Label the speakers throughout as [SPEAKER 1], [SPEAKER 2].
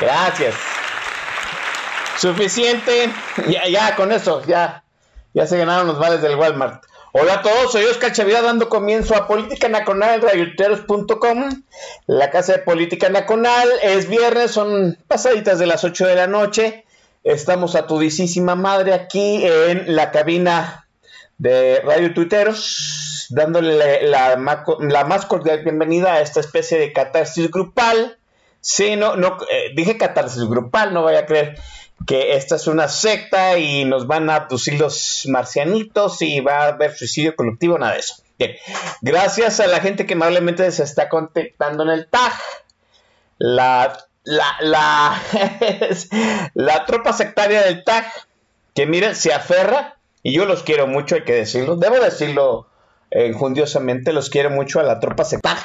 [SPEAKER 1] Gracias. Suficiente. Ya, ya, con eso, ya. Ya se ganaron los vales del Walmart. Hola a todos, soy Oscar Chavira dando comienzo a Política Nacional en la casa de Política Nacional. Es viernes, son pasaditas de las 8 de la noche. Estamos a tudicísima madre aquí en la cabina de Radio Tuiteros, dándole la, la, la más cordial bienvenida a esta especie de catarsis grupal. Sí, no, no, eh, dije catarsis grupal, no vaya a creer que esta es una secta y nos van a abducir los marcianitos y va a haber suicidio colectivo, nada de eso. Bien, gracias a la gente que amablemente se está contactando en el tag. La, la, la, la tropa sectaria del tag, que miren, se aferra, y yo los quiero mucho, hay que decirlo, debo decirlo eh, jundiosamente, los quiero mucho a la tropa sectaria,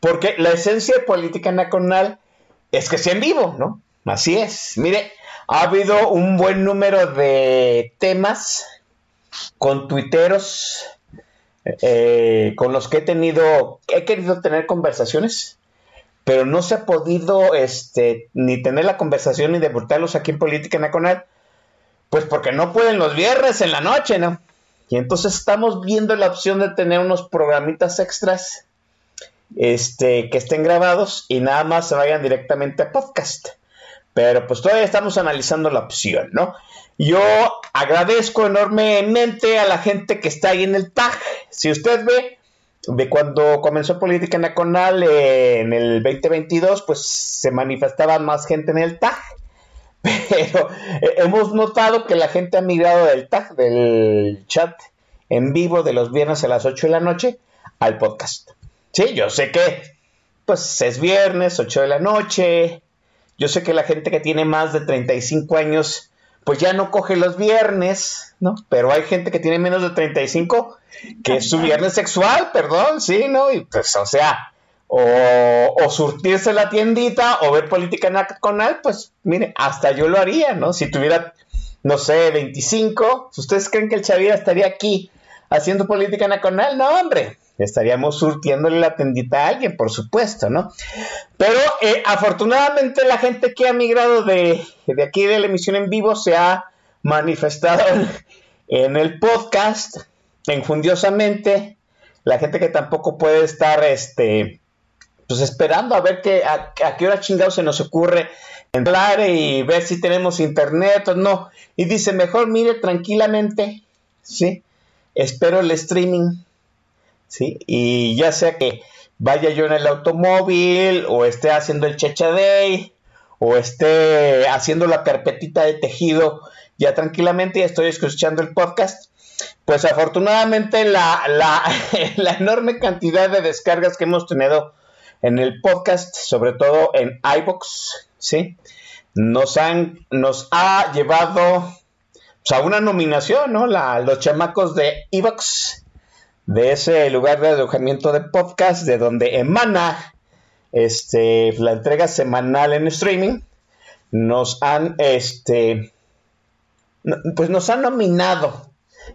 [SPEAKER 1] porque la esencia de política nacional es que sea en vivo, ¿no? Así es. Mire, ha habido un buen número de temas con tuiteros eh, con los que he tenido, he querido tener conversaciones, pero no se ha podido este, ni tener la conversación ni debutarlos aquí en Política Nacional, pues porque no pueden los viernes en la noche, ¿no? Y entonces estamos viendo la opción de tener unos programitas extras este, que estén grabados y nada más se vayan directamente a podcast. Pero pues todavía estamos analizando la opción, ¿no? Yo agradezco enormemente a la gente que está ahí en el tag. Si usted ve, de cuando comenzó Política Nacional eh, en el 2022, pues se manifestaba más gente en el tag. Pero eh, hemos notado que la gente ha migrado del tag, del chat en vivo de los viernes a las 8 de la noche, al podcast. Sí, yo sé que pues es viernes, 8 de la noche, yo sé que la gente que tiene más de 35 años, pues ya no coge los viernes, ¿no? Pero hay gente que tiene menos de 35 que es su viernes sexual, perdón, sí, ¿no? Y pues, o sea, o, surtirse la tiendita o ver política nacional, pues mire, hasta yo lo haría, ¿no? Si tuviera, no sé, 25, ¿ustedes creen que el Chavira estaría aquí haciendo política nacional? No, hombre, estaríamos surtiéndole la tendita a alguien, por supuesto, ¿no? Pero eh, afortunadamente la gente que ha migrado de, de, aquí de la emisión en vivo se ha manifestado en el podcast, infundiosamente, la gente que tampoco puede estar, este, pues esperando a ver que, a, a qué hora chingado se nos ocurre entrar y ver si tenemos internet o no, y dice, mejor mire tranquilamente, ¿sí? Espero el streaming ¿sí? Y ya sea que vaya yo en el automóvil o esté haciendo el Checha Day o esté haciendo la carpetita de tejido ya tranquilamente estoy escuchando el podcast, pues afortunadamente la, la, la enorme cantidad de descargas que hemos tenido en el podcast, sobre todo en iBox, ¿sí? Nos, han, nos ha llevado pues, a una nominación, ¿no? La, los chamacos de iBox de ese lugar de alojamiento de podcast, de donde emana este, la entrega semanal en streaming, nos han, este, pues nos nominado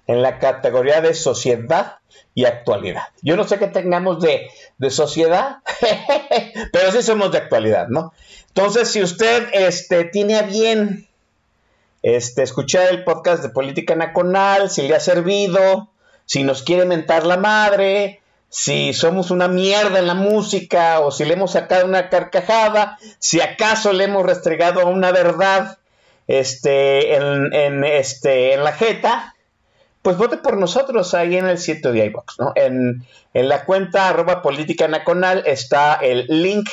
[SPEAKER 1] en la categoría de sociedad y actualidad. Yo no sé qué tengamos de, de sociedad, pero sí somos de actualidad, ¿no? Entonces, si usted este, tiene a bien este, escuchar el podcast de Política Nacional, si le ha servido, si nos quiere mentar la madre, si somos una mierda en la música o si le hemos sacado una carcajada, si acaso le hemos restregado una verdad este, en, este, en la jeta, pues vote por nosotros ahí en el sitio de iBox, ¿no? En, la cuenta arroba política nacional está el link.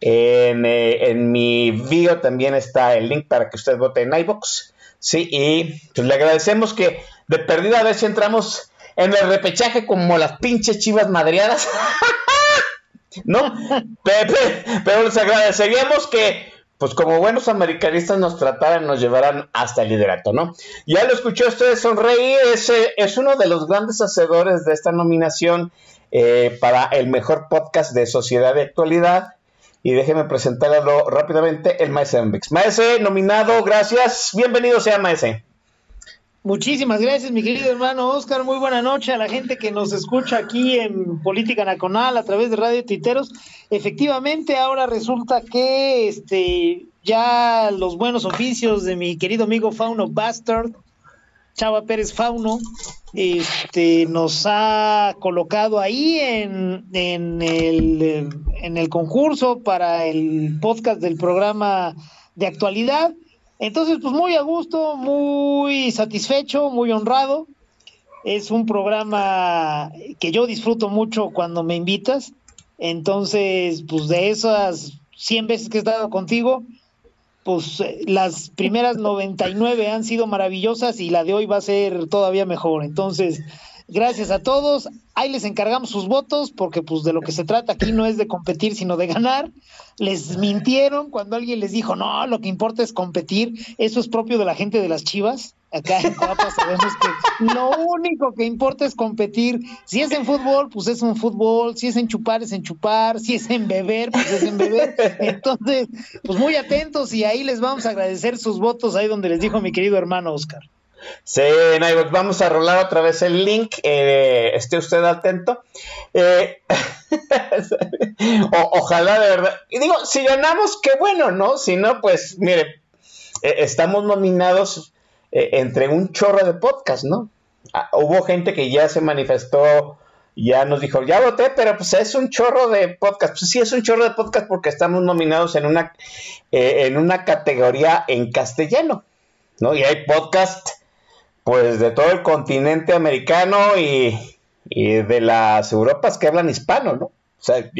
[SPEAKER 1] En, eh, en, mi bio también está el link para que usted vote en iBox. Sí, y pues le agradecemos que de perdida a ver si entramos en el repechaje como las pinches chivas madreadas. ¿No? Pepe, pero les agradeceríamos que, pues como buenos americanistas nos trataran, nos llevaran hasta el liderato, ¿no? Ya lo escuchó usted sonreír, es, es uno de los grandes hacedores de esta nominación eh, para el mejor podcast de sociedad de actualidad. Y déjeme presentarlo rápidamente, el Maese. Maese, nominado, gracias. Bienvenido sea Maese.
[SPEAKER 2] Muchísimas gracias, mi querido hermano Oscar. Muy buena noche a la gente que nos escucha aquí en Política Nacional a través de Radio Titeros. Efectivamente, ahora resulta que este ya los buenos oficios de mi querido amigo Fauno Bastard, Chava Pérez Fauno, este, nos ha colocado ahí en, en, el, en el concurso para el podcast del programa de actualidad. Entonces, pues muy a gusto, muy satisfecho, muy honrado. Es un programa que yo disfruto mucho cuando me invitas. Entonces, pues de esas 100 veces que he estado contigo, pues eh, las primeras 99 han sido maravillosas y la de hoy va a ser todavía mejor. Entonces, gracias a todos. Ahí les encargamos sus votos porque pues de lo que se trata aquí no es de competir, sino de ganar les mintieron cuando alguien les dijo, no, lo que importa es competir, eso es propio de la gente de las chivas. Acá en Coapa sabemos que lo único que importa es competir. Si es en fútbol, pues es un fútbol. Si es en chupar, es en chupar. Si es en beber, pues es en beber. Entonces, pues muy atentos y ahí les vamos a agradecer sus votos ahí donde les dijo mi querido hermano Oscar.
[SPEAKER 1] Sí, vamos a rolar otra vez el link. Eh, esté usted atento. Eh, ojalá de verdad. Y digo, si ganamos, qué bueno, ¿no? Si no, pues mire, eh, estamos nominados entre un chorro de podcast, ¿no? Ah, hubo gente que ya se manifestó, ya nos dijo, ya voté, pero pues es un chorro de podcast. Pues sí, es un chorro de podcast porque estamos nominados en una, en una categoría en castellano, ¿no? Y hay podcast pues de todo el continente americano y, de las Europas que hablan hispano, ¿no? O sea,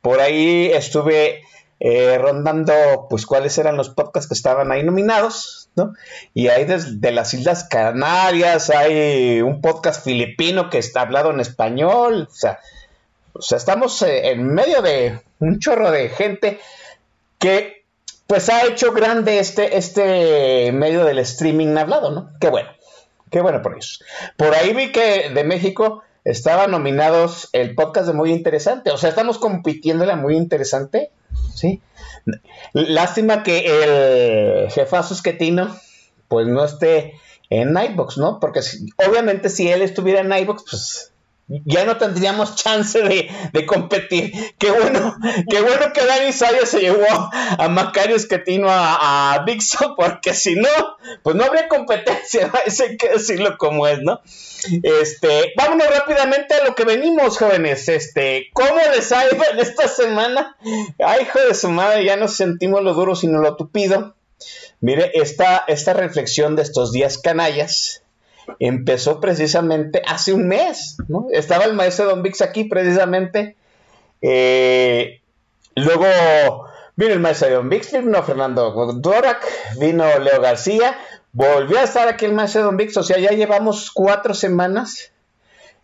[SPEAKER 1] por ahí estuve eh, rondando, pues, cuáles eran los podcasts que estaban ahí nominados, ¿no? Y hay desde las Islas Canarias, hay un podcast filipino que está hablado en español, o sea, o sea estamos eh, en medio de un chorro de gente que pues ha hecho grande este, este medio del streaming hablado, ¿no? Qué bueno, qué bueno por eso. Por ahí vi que de México estaban nominados el podcast de Muy Interesante, o sea, estamos compitiéndole a Muy Interesante, ¿sí? Lástima que el jefazo Esquetino, pues no esté en Nightbox, ¿no? Porque obviamente si él estuviera en Nightbox, pues ya no tendríamos chance de, competir. Qué bueno, qué bueno que Dani Saya se llevó a Macario Esquetino a, a Dixon, porque si no, pues no habría competencia, hay que decirlo como es, ¿no? Este, vámonos rápidamente a lo que venimos, jóvenes. Este, ¿cómo les ha en esta semana? Ay, hijo de su madre, ya no sentimos lo duro, sino lo tupido. Mire, esta, esta reflexión de estos días canallas empezó precisamente hace un mes, ¿no? Estaba el maestro Don Vix aquí precisamente. Eh, luego vino el maestro Don Vix, vino Fernando Dorak, vino Leo García, volvió a estar aquí el maestro Don Vix, o sea, ya llevamos cuatro semanas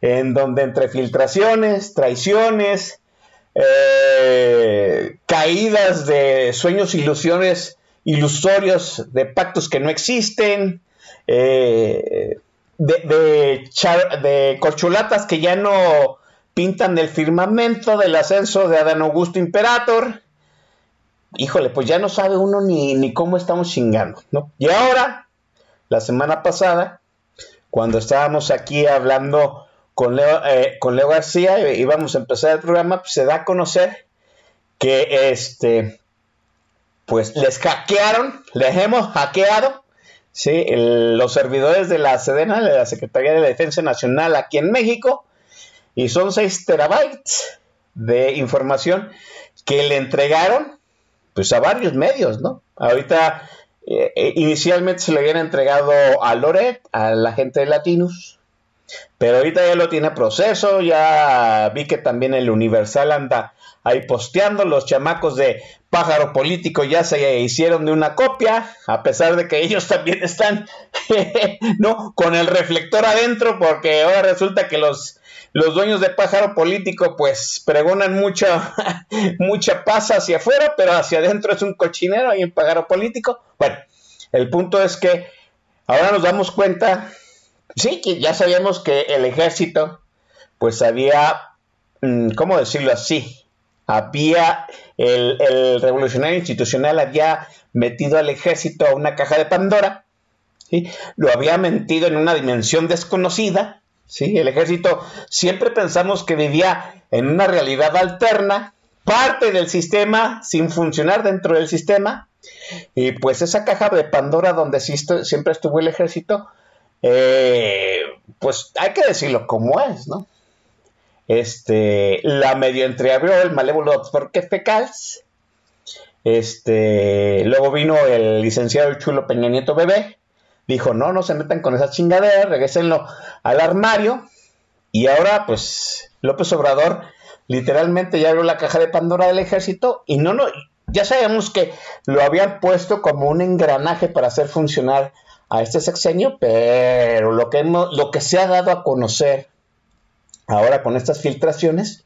[SPEAKER 1] en donde entre filtraciones, traiciones, eh, caídas de sueños, ilusiones, ilusorios de pactos que no existen, eh, de, de, corcholatas que ya no pintan el firmamento del ascenso de Adán Augusto Imperator. Híjole, pues ya no sabe uno ni, ni cómo estamos chingando, ¿no? Y ahora, la semana pasada, cuando estábamos aquí hablando con Leo, eh, con Leo García, íbamos a empezar el programa, pues se da a conocer que este, pues les hackearon, les hemos hackeado ¿sí? los servidores de la Sedena, de la Secretaría de Defensa Nacional aquí en México, y son 6 terabytes de información que le entregaron pues a varios medios, ¿no? Ahorita eh, eh, inicialmente se le habían entregado a Loret, a la gente de Latinus, pero ahorita ya lo tiene proceso, ya vi que también el Universal anda ahí posteando, los chamacos de pájaro político ya se hicieron de una copia, a pesar de que ellos también están, ¿no? Con el reflector adentro, porque ahora resulta que los, los dueños de pájaro político pues pregonan mucha, mucha paz hacia afuera, pero hacia adentro es un cochinero y un pájaro político. Bueno, el punto es que ahora nos damos cuenta, sí, que ya sabíamos que el ejército pues había, mm, ¿cómo decirlo así? Había el, revolucionario institucional había metido al ejército a una caja de Pandora, ¿sí? lo había metido en una dimensión desconocida, ¿sí? el ejército siempre pensamos que vivía en una realidad alterna, parte del sistema sin funcionar dentro del sistema, y pues esa caja de Pandora donde siempre estuvo el ejército, eh, pues hay que decirlo como es, ¿no? Este, la medio entreabrió el malévolo porque Fecals. Este, luego vino el licenciado Chulo Peña Nieto Bebé. Dijo, no, no se metan con esa chingadera, regresenlo al armario. Y ahora, pues, López Obrador literalmente ya abrió la caja de Pandora del ejército y no, no, ya sabemos que lo habían puesto como un engranaje para hacer funcionar a este sexenio, pero lo que, lo que se ha dado a conocer Ahora con estas filtraciones,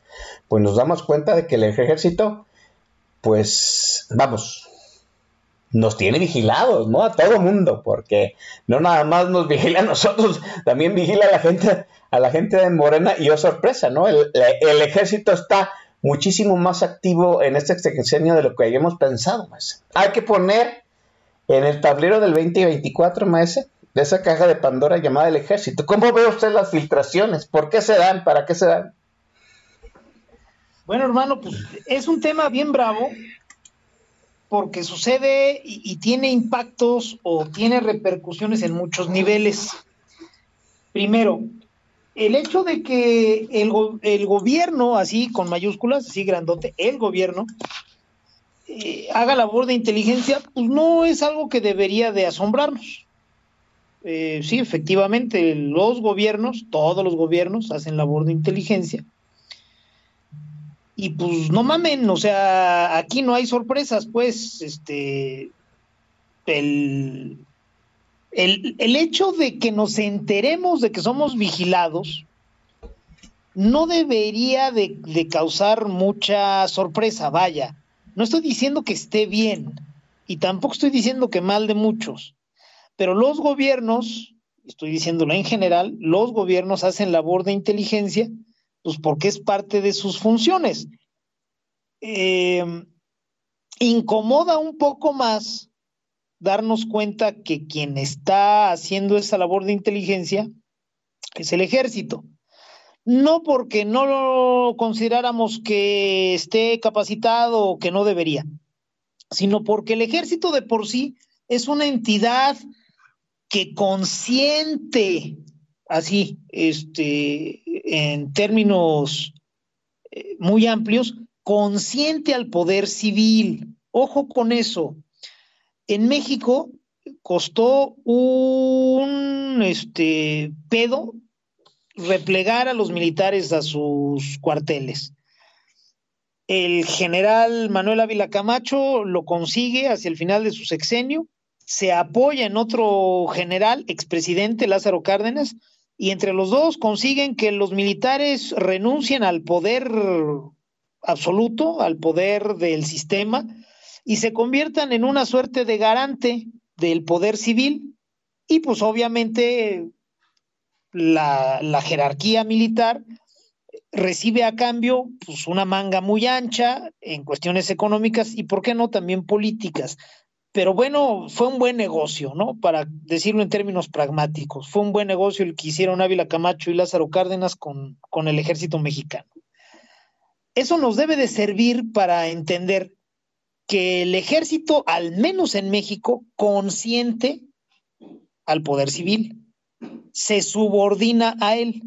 [SPEAKER 1] pues nos damos cuenta de que el ejército, pues, vamos, nos tiene vigilados, ¿no? A todo mundo, porque no nada más nos vigila a nosotros, también vigila a la gente, a la gente de Morena y oh sorpresa, ¿no? El, ejército está muchísimo más activo en este sexenio de lo que habíamos pensado, más. Hay que poner en el tablero del 2024, maese, de esa caja de Pandora llamada el ejército. ¿Cómo ve usted las filtraciones? ¿Por qué se dan? ¿Para qué se dan?
[SPEAKER 2] Bueno, hermano, pues es un tema bien bravo porque sucede y, tiene impactos o tiene repercusiones en muchos niveles. Primero, el hecho de que el, gobierno, así con mayúsculas, así grandote, el gobierno, eh, haga labor de inteligencia, pues no es algo que debería de asombrarnos. Eh, sí, efectivamente, los gobiernos, todos los gobiernos hacen labor de inteligencia. Y pues no mamen, o sea, aquí no hay sorpresas, pues, este, el, el, hecho de que nos enteremos de que somos vigilados no debería de, de causar mucha sorpresa, vaya. No estoy diciendo que esté bien y tampoco estoy diciendo que mal de muchos pero los gobiernos, estoy diciéndolo en general, los gobiernos hacen labor de inteligencia, pues porque es parte de sus funciones. Eh, incomoda un poco más darnos cuenta que quien está haciendo esa labor de inteligencia es el ejército. No porque no lo consideráramos que esté capacitado o que no debería, sino porque el ejército de por sí es una entidad que consiente, así, este, en términos eh, muy amplios, consiente al poder civil. Ojo con eso. En México costó un este, pedo replegar a los militares a sus cuarteles. El general Manuel Ávila Camacho lo consigue hacia el final de su sexenio se apoya en otro general, expresidente Lázaro Cárdenas, y entre los dos consiguen que los militares renuncien al poder absoluto, al poder del sistema, y se conviertan en una suerte de garante del poder civil, y pues obviamente la, la jerarquía militar recibe a cambio pues una manga muy ancha en cuestiones económicas y, ¿por qué no?, también políticas pero bueno, fue un buen negocio, ¿no? Para decirlo en términos pragmáticos, fue un buen negocio el que hicieron Ávila Camacho y Lázaro Cárdenas con, con el ejército mexicano. Eso nos debe de servir para entender que el ejército, al menos en México, consiente al poder civil, se subordina a él.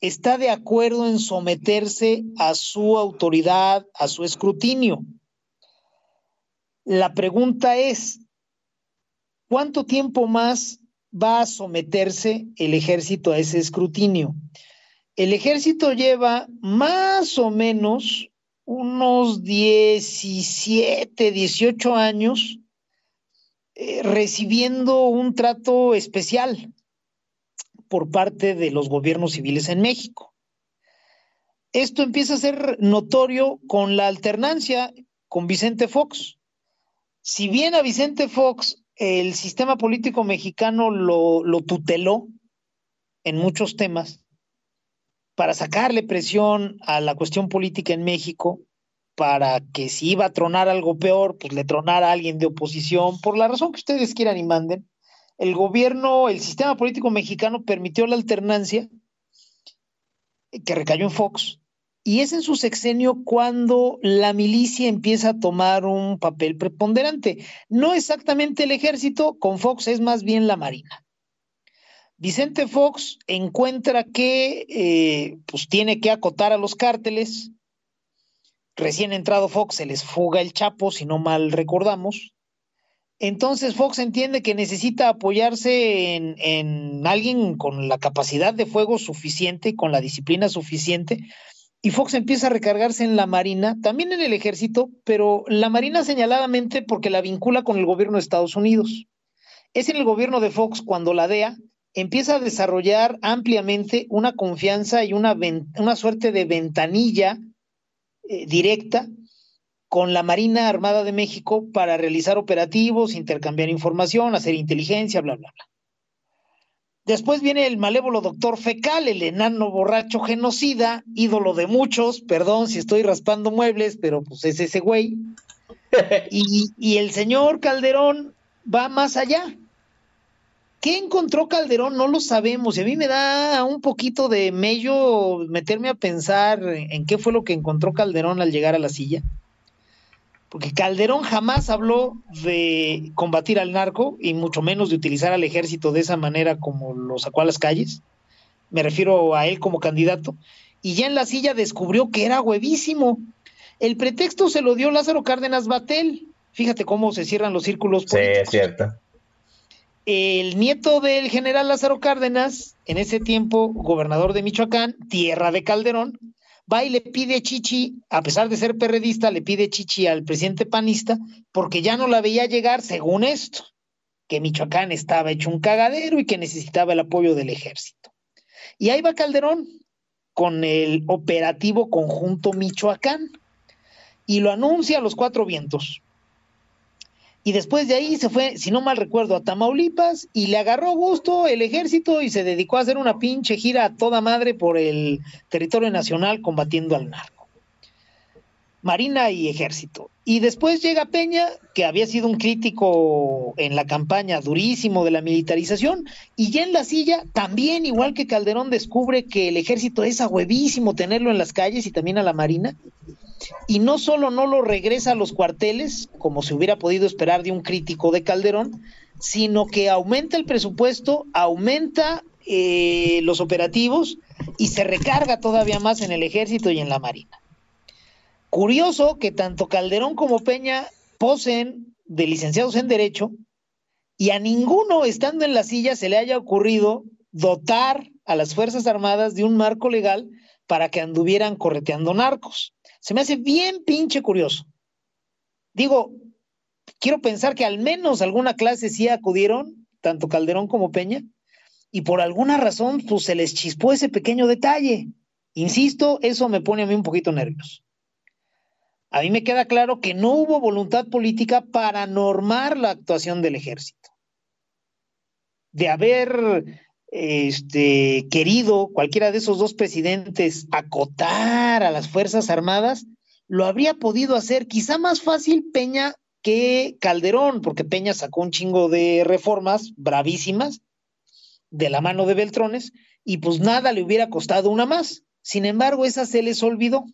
[SPEAKER 2] está de acuerdo en someterse a su autoridad, a su escrutinio. La pregunta es, ¿cuánto tiempo más va a someterse el ejército a ese escrutinio? El ejército lleva más o menos unos 17, 18 años eh, recibiendo un trato especial por parte de los gobiernos civiles en México. Esto empieza a ser notorio con la alternancia con Vicente Fox. Si bien a Vicente Fox el sistema político mexicano lo, lo tuteló en muchos temas para sacarle presión a la cuestión política en México, para que si iba a tronar algo peor, pues le tronara a alguien de oposición, por la razón que ustedes quieran y manden, el gobierno, el sistema político mexicano permitió la alternancia que recayó en Fox, y es en su sexenio cuando la milicia empieza a tomar un papel preponderante. No exactamente el ejército, con Fox es más bien la Marina. Vicente Fox encuentra que eh, pues tiene que acotar a los cárteles. Recién entrado Fox se les fuga el Chapo, si no mal recordamos. Entonces Fox entiende que necesita apoyarse en, en, alguien con la capacidad de fuego suficiente, con la disciplina suficiente, y Fox empieza a recargarse en la Marina, también en el ejército, pero la Marina señaladamente porque la vincula con el gobierno de Estados Unidos. Es en el gobierno de Fox cuando la DEA empieza a desarrollar ampliamente una confianza y una, una suerte de ventanilla eh, directa con la Marina Armada de México para realizar operativos, intercambiar información, hacer inteligencia, bla, bla, bla. Después viene el malévolo doctor Fecal, el enano borracho genocida, ídolo de muchos, perdón si estoy raspando muebles, pero pues es ese güey. Y, y el señor Calderón va más allá. ¿Qué encontró Calderón? No lo sabemos. Y a mí me da un poquito de mello meterme a pensar en qué fue lo que encontró Calderón al llegar a la silla porque Calderón jamás habló de combatir al narco y mucho menos de utilizar al ejército de esa manera como lo sacó a las calles. Me refiero a él como candidato. Y ya en la silla descubrió que era huevísimo. El pretexto se lo dio Lázaro Cárdenas Batel. Fíjate cómo se cierran los círculos
[SPEAKER 1] políticos. Sí, es cierto.
[SPEAKER 2] El nieto del general Lázaro Cárdenas, en ese tiempo gobernador de Michoacán, tierra de Calderón, va y le pide chichi, a pesar de ser perredista, le pide chichi al presidente panista, porque ya no la veía llegar, según esto, que Michoacán estaba hecho un cagadero y que necesitaba el apoyo del ejército. Y ahí va Calderón con el operativo conjunto Michoacán y lo anuncia a los cuatro vientos. Y después de ahí se fue, si no mal recuerdo, a Tamaulipas y le agarró gusto el ejército y se dedicó a hacer una pinche gira a toda madre por el territorio nacional combatiendo al narco. Marina y ejército. Y después llega Peña, que había sido un crítico en la campaña durísimo de la militarización, y ya en la silla, también igual que Calderón, descubre que el ejército es a huevísimo tenerlo en las calles y también a la Marina, y no solo no lo regresa a los cuarteles, como se hubiera podido esperar de un crítico de Calderón, sino que aumenta el presupuesto, aumenta eh, los operativos y se recarga todavía más en el ejército y en la marina. Curioso que tanto Calderón como Peña poseen de licenciados en Derecho y a ninguno estando en la silla se le haya ocurrido dotar a las Fuerzas Armadas de un marco legal para que anduvieran correteando narcos. Se me hace bien pinche curioso. Digo, quiero pensar que al menos alguna clase sí acudieron, tanto Calderón como Peña, y por alguna razón pues se les chispó ese pequeño detalle. Insisto, eso me pone a mí un poquito nervioso. A mí me queda claro que no hubo voluntad política para normar la actuación del ejército. De haber este, querido cualquiera de esos dos presidentes acotar a las Fuerzas Armadas, lo habría podido hacer quizá más fácil Peña que Calderón, porque Peña sacó un chingo de reformas bravísimas de la mano de Beltrones y pues nada le hubiera costado una más. Sin embargo, esa se les olvidó.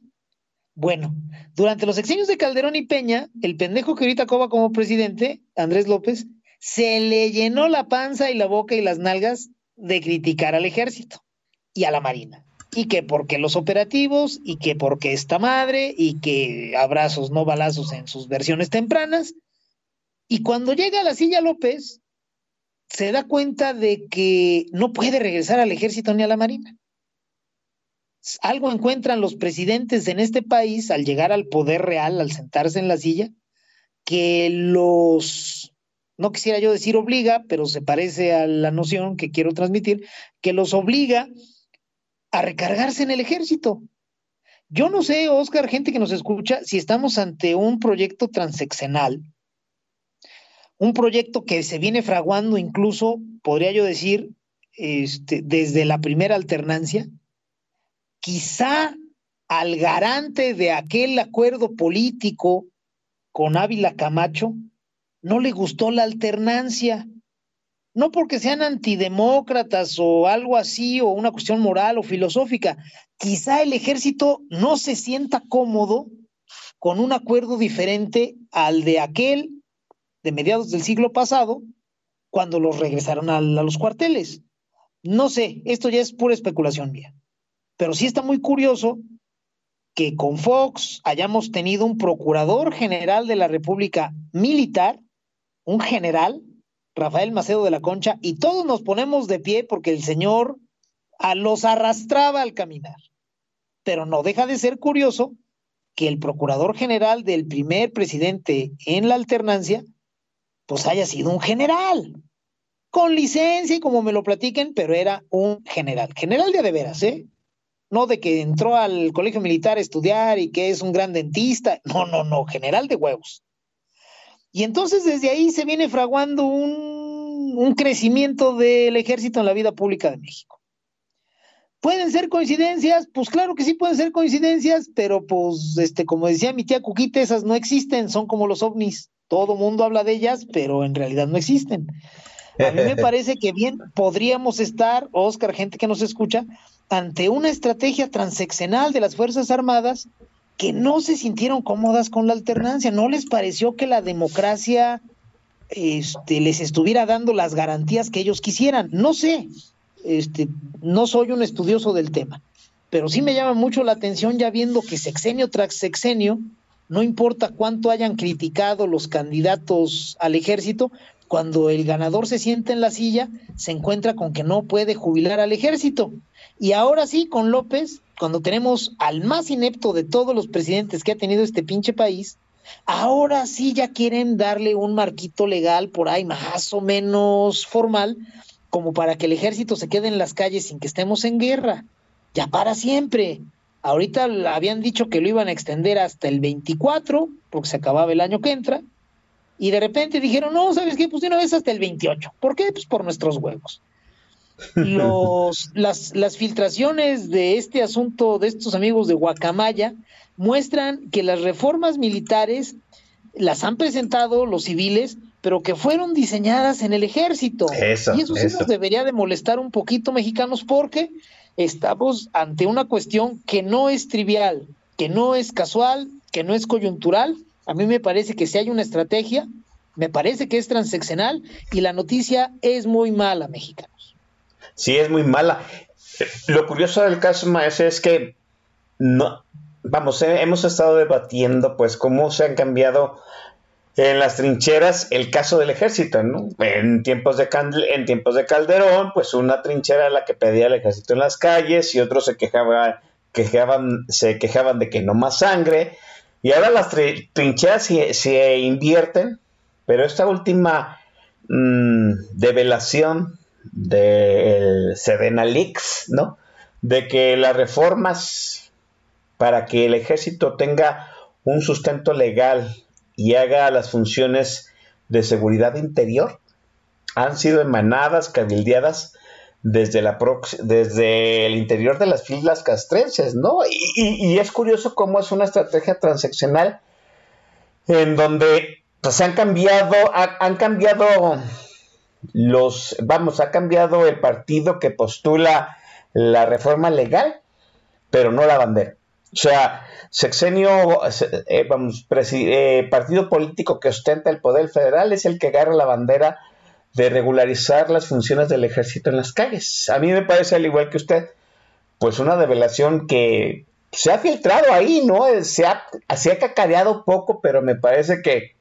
[SPEAKER 2] Bueno, durante los exenios de Calderón y Peña, el pendejo que ahorita coba como presidente, Andrés López, se le llenó la panza y la boca y las nalgas de criticar al ejército y a la marina. y que porque los operativos, y que porque esta madre, y que abrazos, no balazos en sus versiones tempranas. Y cuando llega a la silla López, se da cuenta de que no puede regresar al ejército ni a la marina. Algo encuentran los presidentes en este país al llegar al poder real, al sentarse en la silla, que los, no quisiera yo decir obliga, pero se parece a la noción que quiero transmitir, que los obliga a recargarse en el ejército. Yo no sé, Oscar, gente que nos escucha, si estamos ante un proyecto transeccional, un proyecto que se viene fraguando incluso, podría yo decir, este, desde la primera alternancia, quizá al garante de aquel acuerdo político con Ávila Camacho, no le gustó la alternancia. No porque sean antidemócratas o algo así, o una cuestión moral o filosófica. Quizá el ejército no se sienta cómodo con un acuerdo diferente al de aquel de mediados del siglo pasado, cuando los regresaron a, a los cuarteles. No sé, esto ya es pura especulación mía. Pero sí está muy curioso que con Fox hayamos tenido un procurador general de la República militar, un general, Rafael Macedo de la Concha, y todos nos ponemos de pie porque el señor a los arrastraba al caminar. Pero no deja de ser curioso que el procurador general del primer presidente en la alternancia pues haya sido un general, con licencia y como me lo platiquen, pero era un general, general de de veras, ¿eh? No de que entró al colegio militar a estudiar y que es un gran dentista, no, no, no, general de huevos. Y entonces desde ahí se viene fraguando un, un crecimiento del ejército en la vida pública de México. ¿Pueden ser coincidencias? Pues claro que sí pueden ser coincidencias, pero pues, este, como decía mi tía Cuquita, esas no existen, son como los ovnis todo mundo habla de ellas, pero en realidad no existen. A mí me parece que bien podríamos estar, Oscar, gente que nos escucha, ante una estrategia transeccional de las Fuerzas Armadas que no se sintieron cómodas con la alternancia, no les pareció que la democracia este, les estuviera dando las garantías que ellos quisieran. No sé, este, no soy un estudioso del tema, pero sí me llama mucho la atención ya viendo que sexenio tras sexenio no importa cuánto hayan criticado los candidatos al ejército, cuando el ganador se sienta en la silla, se encuentra con que no puede jubilar al ejército. Y ahora sí, con López, cuando tenemos al más inepto de todos los presidentes que ha tenido este pinche país, ahora sí ya quieren darle un marquito legal por ahí más o menos formal, como para que el ejército se quede en las calles sin que estemos en guerra, ya para siempre. Ahorita habían dicho que lo iban a extender hasta el 24, porque se acababa el año que entra, y de repente dijeron, no, ¿sabes qué? Pues de una vez hasta el 28. ¿Por qué? Pues por nuestros huevos. Los, las, las filtraciones de este asunto de estos amigos de Guacamaya muestran que las reformas militares las han presentado los civiles, pero que fueron diseñadas en el ejército. y eso sí nos debería de molestar un poquito mexicanos porque estamos ante una cuestión que no es trivial, que no es casual, que no es coyuntural. A mí me parece que si hay una estrategia, me parece que es transeccional y la noticia es muy mala, mexicanos.
[SPEAKER 1] Sí, es muy mala. Lo curioso del caso, maestro, es que no, vamos, hemos estado debatiendo pues cómo se han cambiado en las trincheras el caso del ejército, ¿no? En tiempos de en tiempos de Calderón, pues una trinchera la que pedía el ejército en las calles y otros se quejaban, quejaban, se quejaban de que no más sangre. Y ahora las trincheras se, invierten, pero esta última mm, develación del Sedena Leaks, ¿no? De que las reformas para que el ejército tenga un sustento legal y haga las funciones de seguridad interior han sido emanadas, cabildeadas desde, la desde el interior de las filas castrenses, ¿no? Y, es curioso cómo es una estrategia transaccional en donde pues han cambiado, han cambiado los, vamos, ha cambiado el partido que postula la reforma legal, pero no la bandera. O sea, sexenio, eh, vamos, eh, partido político que ostenta el poder federal es el que agarra la bandera de regularizar las funciones del ejército en las calles. A mí me parece, al igual que usted, pues una revelación que se ha filtrado ahí, ¿no? Se ha, ha cacareado poco, pero me parece que,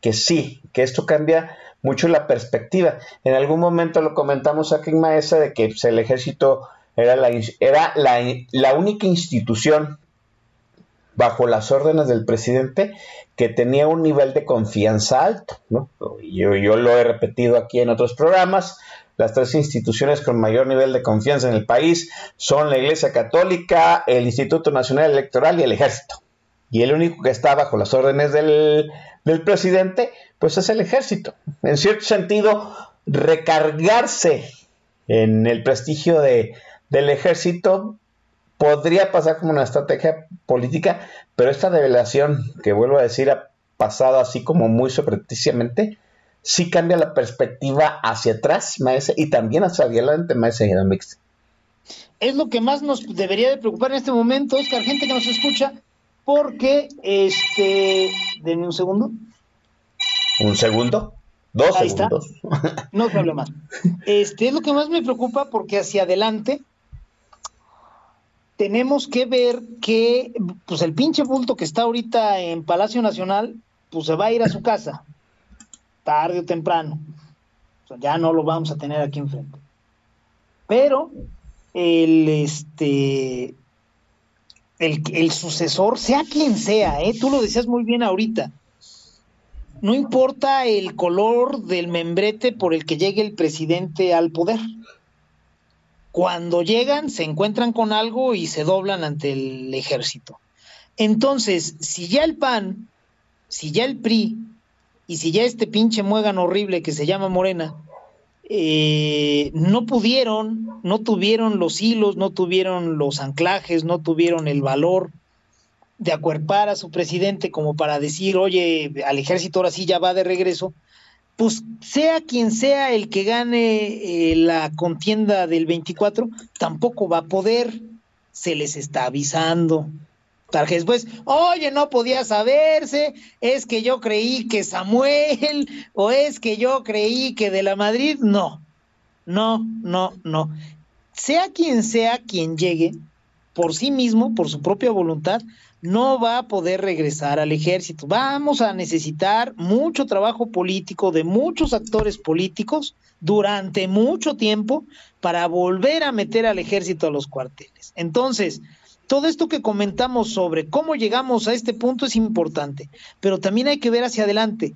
[SPEAKER 1] que sí, que esto cambia mucho la perspectiva. En algún momento lo comentamos aquí en Maesa de que pues, el ejército era, la, era la, la única institución bajo las órdenes del presidente que tenía un nivel de confianza alto. ¿no? Yo, lo he repetido aquí en otros programas. Las tres instituciones con mayor nivel de confianza en el país son la Iglesia Católica, el Instituto Nacional Electoral y el Ejército. Y el único que está bajo las órdenes del, del presidente, pues es el ejército. En cierto sentido, recargarse en el prestigio de, del ejército podría pasar como una estrategia política, pero esta revelación, que vuelvo a decir, ha pasado así como muy sobrepticiamente, sí cambia la perspectiva hacia atrás, maese, y también hacia adelante, maese Mix.
[SPEAKER 2] Es lo que más nos debería de preocupar en este momento, Oscar, gente que nos escucha, porque, este, denme un segundo.
[SPEAKER 1] ¿Un segundo? Dos
[SPEAKER 2] Ahí
[SPEAKER 1] segundos.
[SPEAKER 2] Está. No hay problema. Este es lo que más me preocupa porque hacia adelante tenemos que ver que pues el pinche bulto que está ahorita en Palacio Nacional, pues se va a ir a su casa, tarde o temprano. Ya no lo vamos a tener aquí enfrente. Pero el este el, el sucesor, sea quien sea, ¿eh? tú lo decías muy bien ahorita, no importa el color del membrete por el que llegue el presidente al poder. Cuando llegan, se encuentran con algo y se doblan ante el ejército. Entonces, si ya el PAN, si ya el PRI y si ya este pinche muegan horrible que se llama Morena, eh, no pudieron, no tuvieron los hilos, no tuvieron los anclajes, no tuvieron el valor de acuerpar a su presidente como para decir, oye, al ejército ahora sí ya va de regreso, pues sea quien sea el que gane eh, la contienda del 24, tampoco va a poder, se les está avisando. Después, oye, no podía saberse, es que yo creí que Samuel, o es que yo creí que de la Madrid, no, no, no, no. Sea quien sea quien llegue, por sí mismo, por su propia voluntad, no va a poder regresar al ejército. Vamos a necesitar mucho trabajo político de muchos actores políticos durante mucho tiempo para volver a meter al ejército a los cuarteles. Entonces, todo esto que comentamos sobre cómo llegamos a este punto es importante, pero también hay que ver hacia adelante.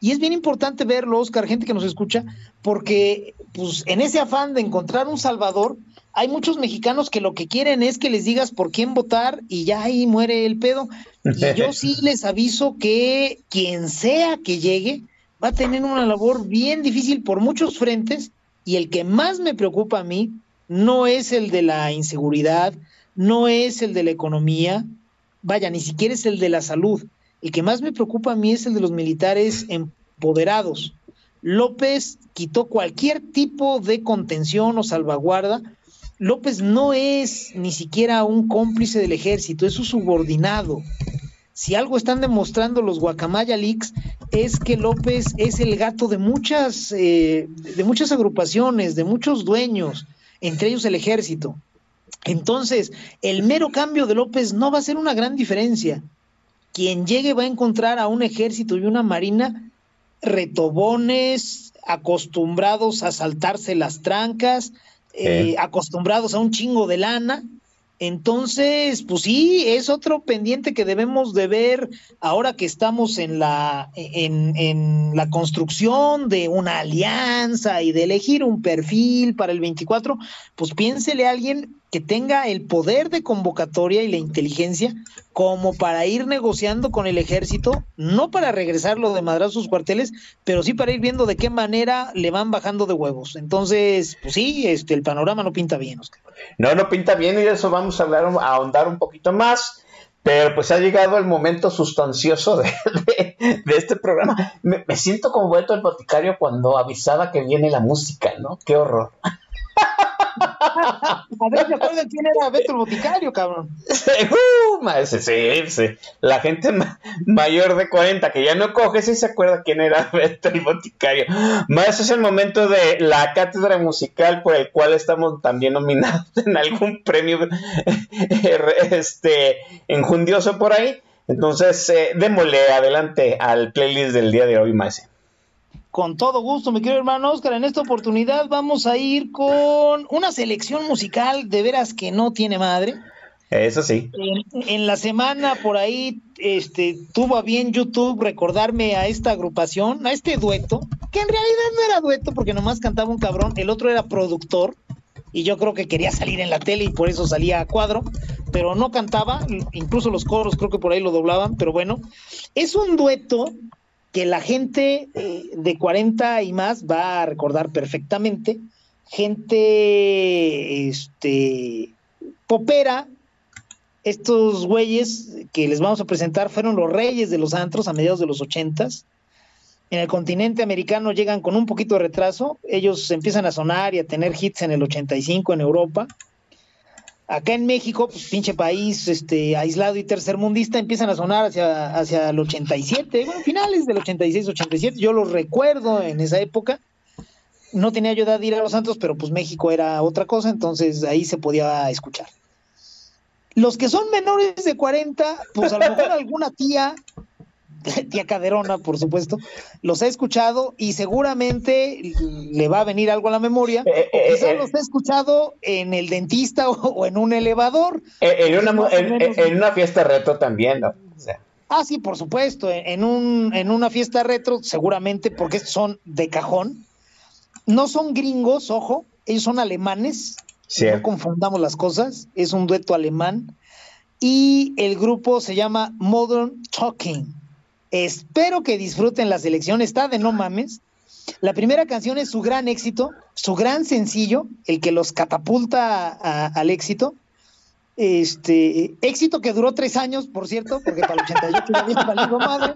[SPEAKER 2] Y es bien importante verlo, Oscar, gente que nos escucha, porque pues en ese afán de encontrar un salvador, hay muchos mexicanos que lo que quieren es que les digas por quién votar y ya ahí muere el pedo. Y yo sí les aviso que quien sea que llegue va a tener una labor bien difícil por muchos frentes y el que más me preocupa a mí no es el de la inseguridad, no es el de la economía, vaya, ni siquiera es el de la salud. El que más me preocupa a mí es el de los militares empoderados. López quitó cualquier tipo de contención o salvaguarda López no es ni siquiera un cómplice del ejército, es su subordinado. Si algo están demostrando los Guacamaya Leaks es que López es el gato de muchas, eh, de muchas agrupaciones, de muchos dueños, entre ellos el ejército. Entonces, el mero cambio de López no va a ser una gran diferencia. Quien llegue va a encontrar a un ejército y una marina retobones, acostumbrados a saltarse las trancas, eh, acostumbrados a un chingo de lana. Entonces, pues sí, es otro pendiente que debemos de ver ahora que estamos en la, en, en la construcción de una alianza y de elegir un perfil para el 24, pues piénsele a alguien que tenga el poder de convocatoria y la inteligencia como para ir negociando con el ejército, no para regresarlo de madrar sus cuarteles, pero sí para ir viendo de qué manera le van bajando de huevos. Entonces, pues sí, este, el panorama no pinta bien, Oscar.
[SPEAKER 1] No, no pinta bien y de eso vamos a hablar, a ahondar un poquito más. Pero pues ha llegado el momento sustancioso de, este programa. Me, me, siento como vuelto el boticario cuando avisaba que viene la música, ¿no? Qué horror.
[SPEAKER 2] A ver, ¿se acuerdan quién era Beto el Boticario, cabrón?
[SPEAKER 1] Uh, sí, sí. La gente ma- mayor de 40 que ya no coge, sí se acuerda quién era Beto el Boticario. Ese es el momento de la cátedra musical por el cual estamos también nominados en algún premio este enjundioso por ahí. Entonces, eh, démosle adelante al playlist del día de hoy, Maese.
[SPEAKER 2] Con todo gusto, mi querido hermano Oscar. En esta oportunidad vamos a ir con una selección musical de veras que no tiene madre.
[SPEAKER 1] Eso sí.
[SPEAKER 2] En, en la semana por ahí este, tuvo a bien YouTube recordarme a esta agrupación, a este dueto, que en realidad no era dueto porque nomás cantaba un cabrón, el otro era productor y yo creo que quería salir en la tele y por eso salía a cuadro, pero no cantaba, incluso los coros creo que por ahí lo doblaban, pero bueno, es un dueto que la gente eh, de 40 y más va a recordar perfectamente, gente este popera, estos güeyes que les vamos a presentar fueron los reyes de los antros a mediados de los ochentas. En el continente americano llegan con un poquito de retraso. Ellos empiezan a sonar y a tener hits en el 85 en Europa. Acá en México, pues pinche país este, aislado y tercermundista, empiezan a sonar hacia, hacia el 87, bueno, finales del 86, 87. Yo los recuerdo en esa época. No tenía yo edad de ir a los antros, pero pues México era otra cosa, entonces ahí se podía escuchar. Los que son menores de 40, pues a lo mejor alguna tía, tía Caderona, por supuesto, los ha escuchado y seguramente le va a venir algo a la memoria.
[SPEAKER 1] Eh,
[SPEAKER 2] o
[SPEAKER 1] eh,
[SPEAKER 2] quizás
[SPEAKER 1] eh.
[SPEAKER 2] los ha escuchado en el dentista o, o en un elevador.
[SPEAKER 1] Eh, En una, en, en fiesta reto también, ¿no? O sea,
[SPEAKER 2] Ah, sí, por supuesto, en, en un, en una fiesta retro, seguramente, porque estos son de cajón. No son gringos, ojo, ellos son alemanes.
[SPEAKER 1] Sí.
[SPEAKER 2] No confundamos las cosas, es un dueto alemán. Y el grupo se llama Modern Talking. Espero que disfruten la selección, está de no mames. La primera canción es su gran éxito, su gran sencillo, el que los catapulta a- al éxito. Este éxito que duró tres años, por cierto, porque para el 88 ya había valido madre,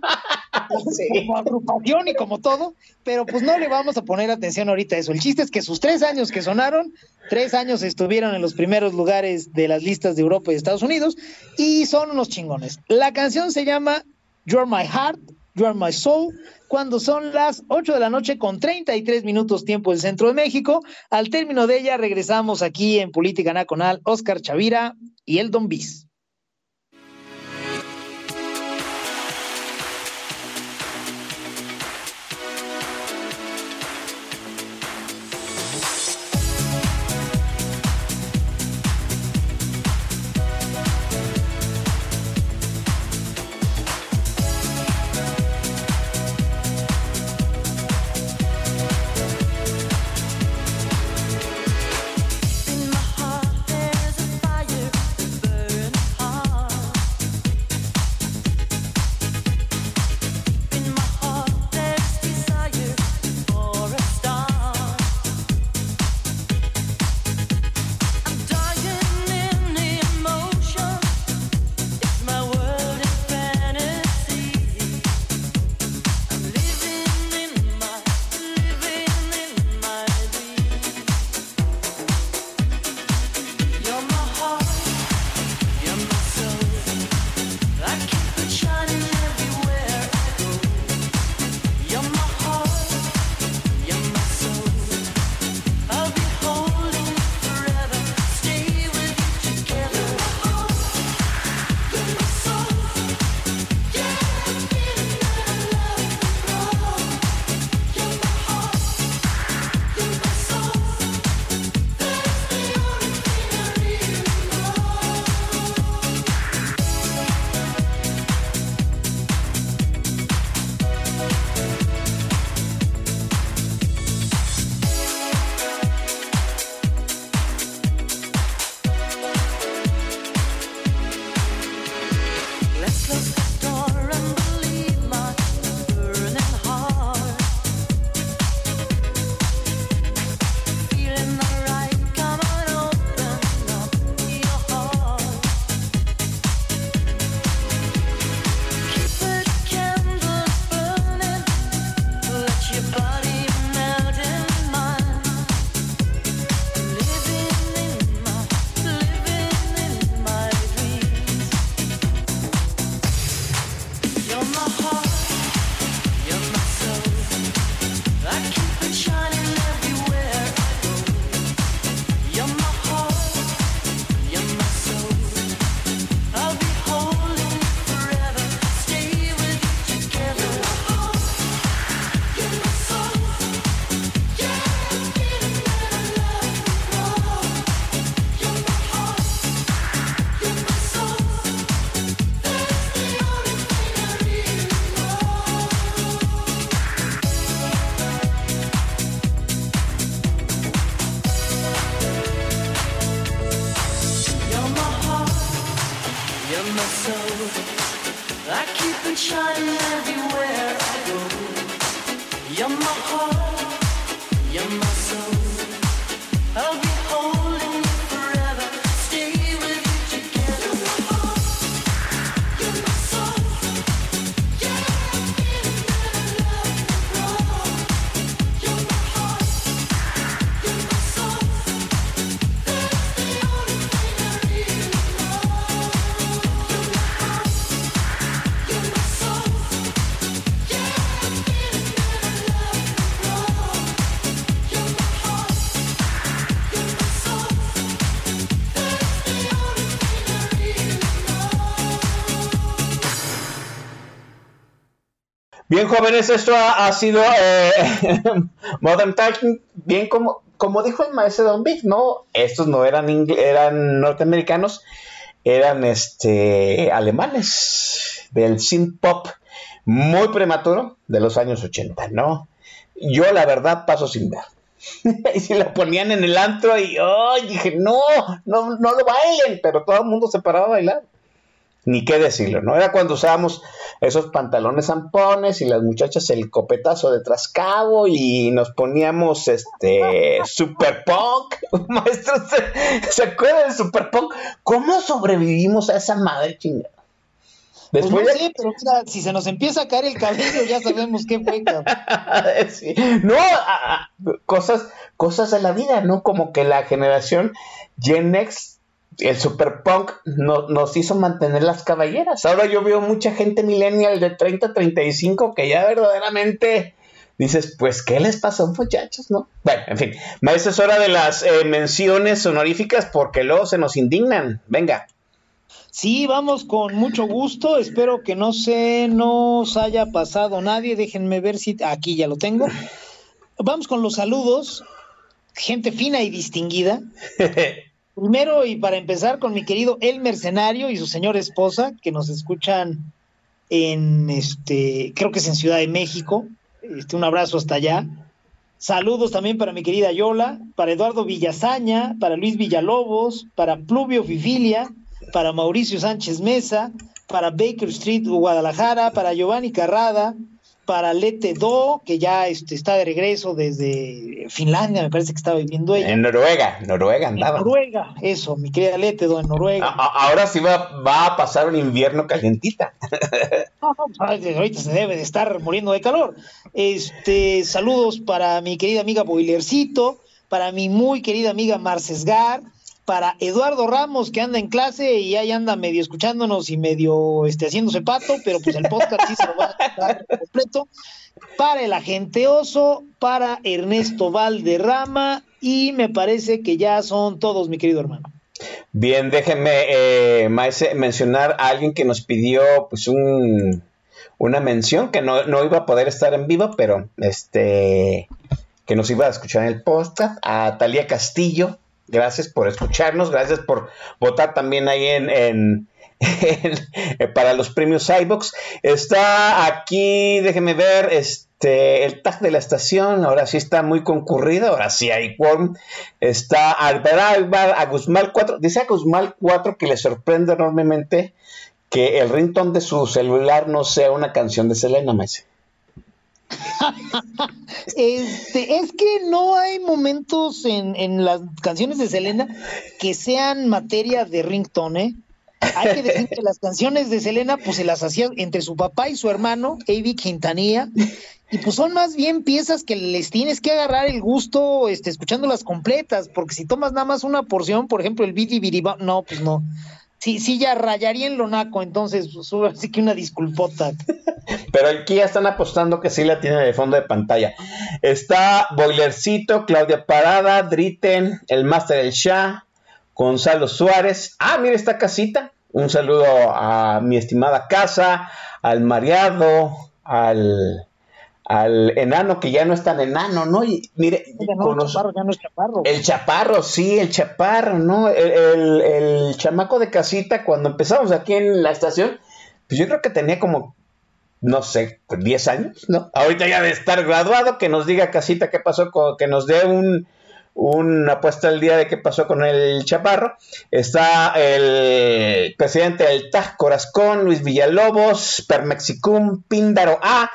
[SPEAKER 2] como agrupación y como todo, pero pues no le vamos a poner atención ahorita a eso. El chiste es que sus tres años que sonaron, tres años estuvieron en los primeros lugares de las listas de Europa y Estados Unidos y son unos chingones. La canción se llama You're My Heart, You're My Soul, cuando son las 8 de la noche con 33 minutos tiempo del centro de México. Al término de ella regresamos aquí en Política Nacional, Oscar Chavira y el Don Bis.
[SPEAKER 1] Bien, jóvenes, esto ha, sido eh, Modern Talking. Bien, como, como dijo el maestro Don Big, ¿no? Estos no eran, eran norteamericanos, eran este, alemanes del synth pop muy prematuro de los años 80, ¿no? Yo, la verdad, paso sin ver. y se lo ponían en el antro y oh, dije, no, no, no lo bailen, pero todo el mundo se paraba a bailar ni qué decirlo, ¿no? Era cuando usábamos esos pantalones zampones y las muchachas el copetazo de trascabo y nos poníamos este super punk. Maestro, ¿se, acuerdan de super punk? ¿Cómo sobrevivimos a esa madre chingada?
[SPEAKER 2] Pues Después no sé, pero si se nos empieza a caer el cabello, ya sabemos qué fue.
[SPEAKER 1] No, cosas, cosas de la vida, ¿no? Como que la generación Gen X el super punk no, nos hizo mantener las caballeras. Ahora yo veo mucha gente millennial de 30 a 35 que ya verdaderamente dices, pues, ¿qué les pasó, muchachos? ¿No? Bueno, en fin, maestro, es hora de las eh, menciones honoríficas porque luego se nos indignan. Venga.
[SPEAKER 2] Sí, vamos con mucho gusto. Espero que no se nos haya pasado nadie. Déjenme ver si aquí ya lo tengo. Vamos con los saludos. Gente fina y distinguida. Primero y para empezar con mi querido El Mercenario y su señora esposa, que nos escuchan en este, creo que es en Ciudad de México. Este, un abrazo hasta allá. Saludos también para mi querida Yola, para Eduardo Villazaña, para Luis Villalobos, para Pluvio Fifilia, para Mauricio Sánchez Mesa, para Baker Street Guadalajara, para Giovanni Carrada, para Lete Do, que ya este, está de regreso desde Finlandia, me parece que estaba viviendo ella.
[SPEAKER 1] En Noruega, Noruega andaba.
[SPEAKER 2] En Noruega, eso, mi querida Lete Do en Noruega.
[SPEAKER 1] ahora sí va, va, a pasar un invierno calientita.
[SPEAKER 2] no, no, pues, ahorita se debe de estar muriendo de calor. Este, saludos para mi querida amiga Boilercito, para mi muy querida amiga Marcesgar, para Eduardo Ramos, que anda en clase y ahí anda medio escuchándonos y medio este, haciéndose pato, pero pues el podcast sí se lo va a escuchar completo. Para el agente oso, para Ernesto Valderrama, y me parece que ya son todos, mi querido hermano.
[SPEAKER 1] Bien, déjenme, eh, mencionar a alguien que nos pidió pues un, una mención, que no, no iba a poder estar en vivo, pero este que nos iba a escuchar en el podcast, a Talía Castillo, Gracias por escucharnos, gracias por votar también ahí en, para los premios iBox. Está aquí, déjeme ver, este el tag de la estación, ahora sí está muy concurrido, ahora sí hay quórum. Está Albert a Guzmán 4, dice a Guzmán 4 que le sorprende enormemente que el ringtone de su celular no sea una canción de Selena Messi.
[SPEAKER 2] Este, es que no hay momentos en, las canciones de Selena que sean materia de ringtone. ¿eh? Hay que decir que las canciones de Selena, pues se las hacía entre su papá y su hermano, Avi Quintanilla, y pues son más bien piezas que les tienes que agarrar el gusto este, escuchándolas completas, porque si tomas nada más una porción, por ejemplo, el Bidi Biriba, no, pues no sí, sí, ya rayaría en lo naco, entonces, pues, así que una disculpota.
[SPEAKER 1] Pero aquí ya están apostando que sí la tiene de fondo de pantalla. Está Boilercito, Claudia Parada, Dritten, el Master El Shah, Gonzalo Suárez. Ah, mira esta casita. Un saludo a mi estimada casa, al mareado, al al enano que ya no es tan enano, ¿no? Y mire,
[SPEAKER 2] el, chaparro, ya no es chaparro.
[SPEAKER 1] el chaparro, sí, el chaparro, ¿no? El, chamaco de casita, cuando empezamos aquí en la estación, pues yo creo que tenía como, no sé, 10 años, ¿no? Ahorita ya de estar graduado, que nos diga casita qué pasó, que nos dé un, una apuesta al día de qué pasó con el Chaparro. Está el presidente del TAC Corazcón, Luis Villalobos, Permexicum, Píndaro A,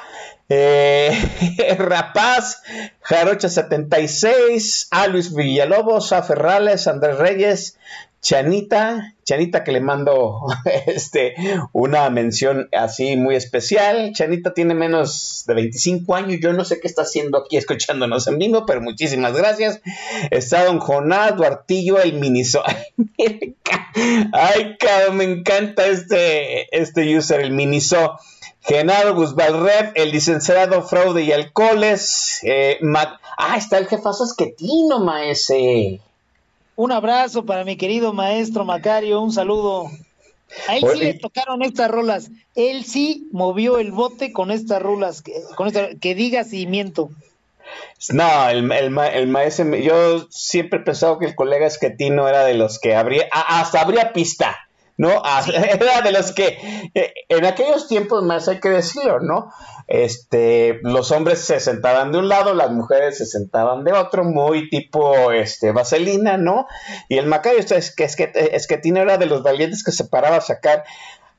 [SPEAKER 1] eh, Rapaz, Jarocha 76, a Luis Villalobos, a Ferrales, Andrés Reyes, Chanita, Chanita que le mando este, una mención así muy especial. Chanita tiene menos de 25 años, yo no sé qué está haciendo aquí escuchándonos en vivo, pero muchísimas gracias. Está don Jonás Duartillo, el Miniso. Ay, cabrón, me encanta este, este user, el Miniso. Genaro Guzbalrev, el licenciado Fraude y Alcoholes. Eh, ah, está el jefazo esquetino, maese.
[SPEAKER 2] Un abrazo para mi querido maestro Macario, un saludo. A él sí le tocaron estas rolas. Él sí movió el bote con estas rolas, con esta, que diga si miento.
[SPEAKER 1] No, el, el, maestro, yo siempre he pensado que el colega Esquetino era de los que habría, hasta habría pista, ¿no? Era de los que, eh, en aquellos tiempos más hay que decirlo, ¿no? este, los hombres se sentaban de un lado, las mujeres se sentaban de otro, muy tipo este, vaselina, ¿no? Y el Macario es que, es que, es que tiene era de los valientes que se paraba a sacar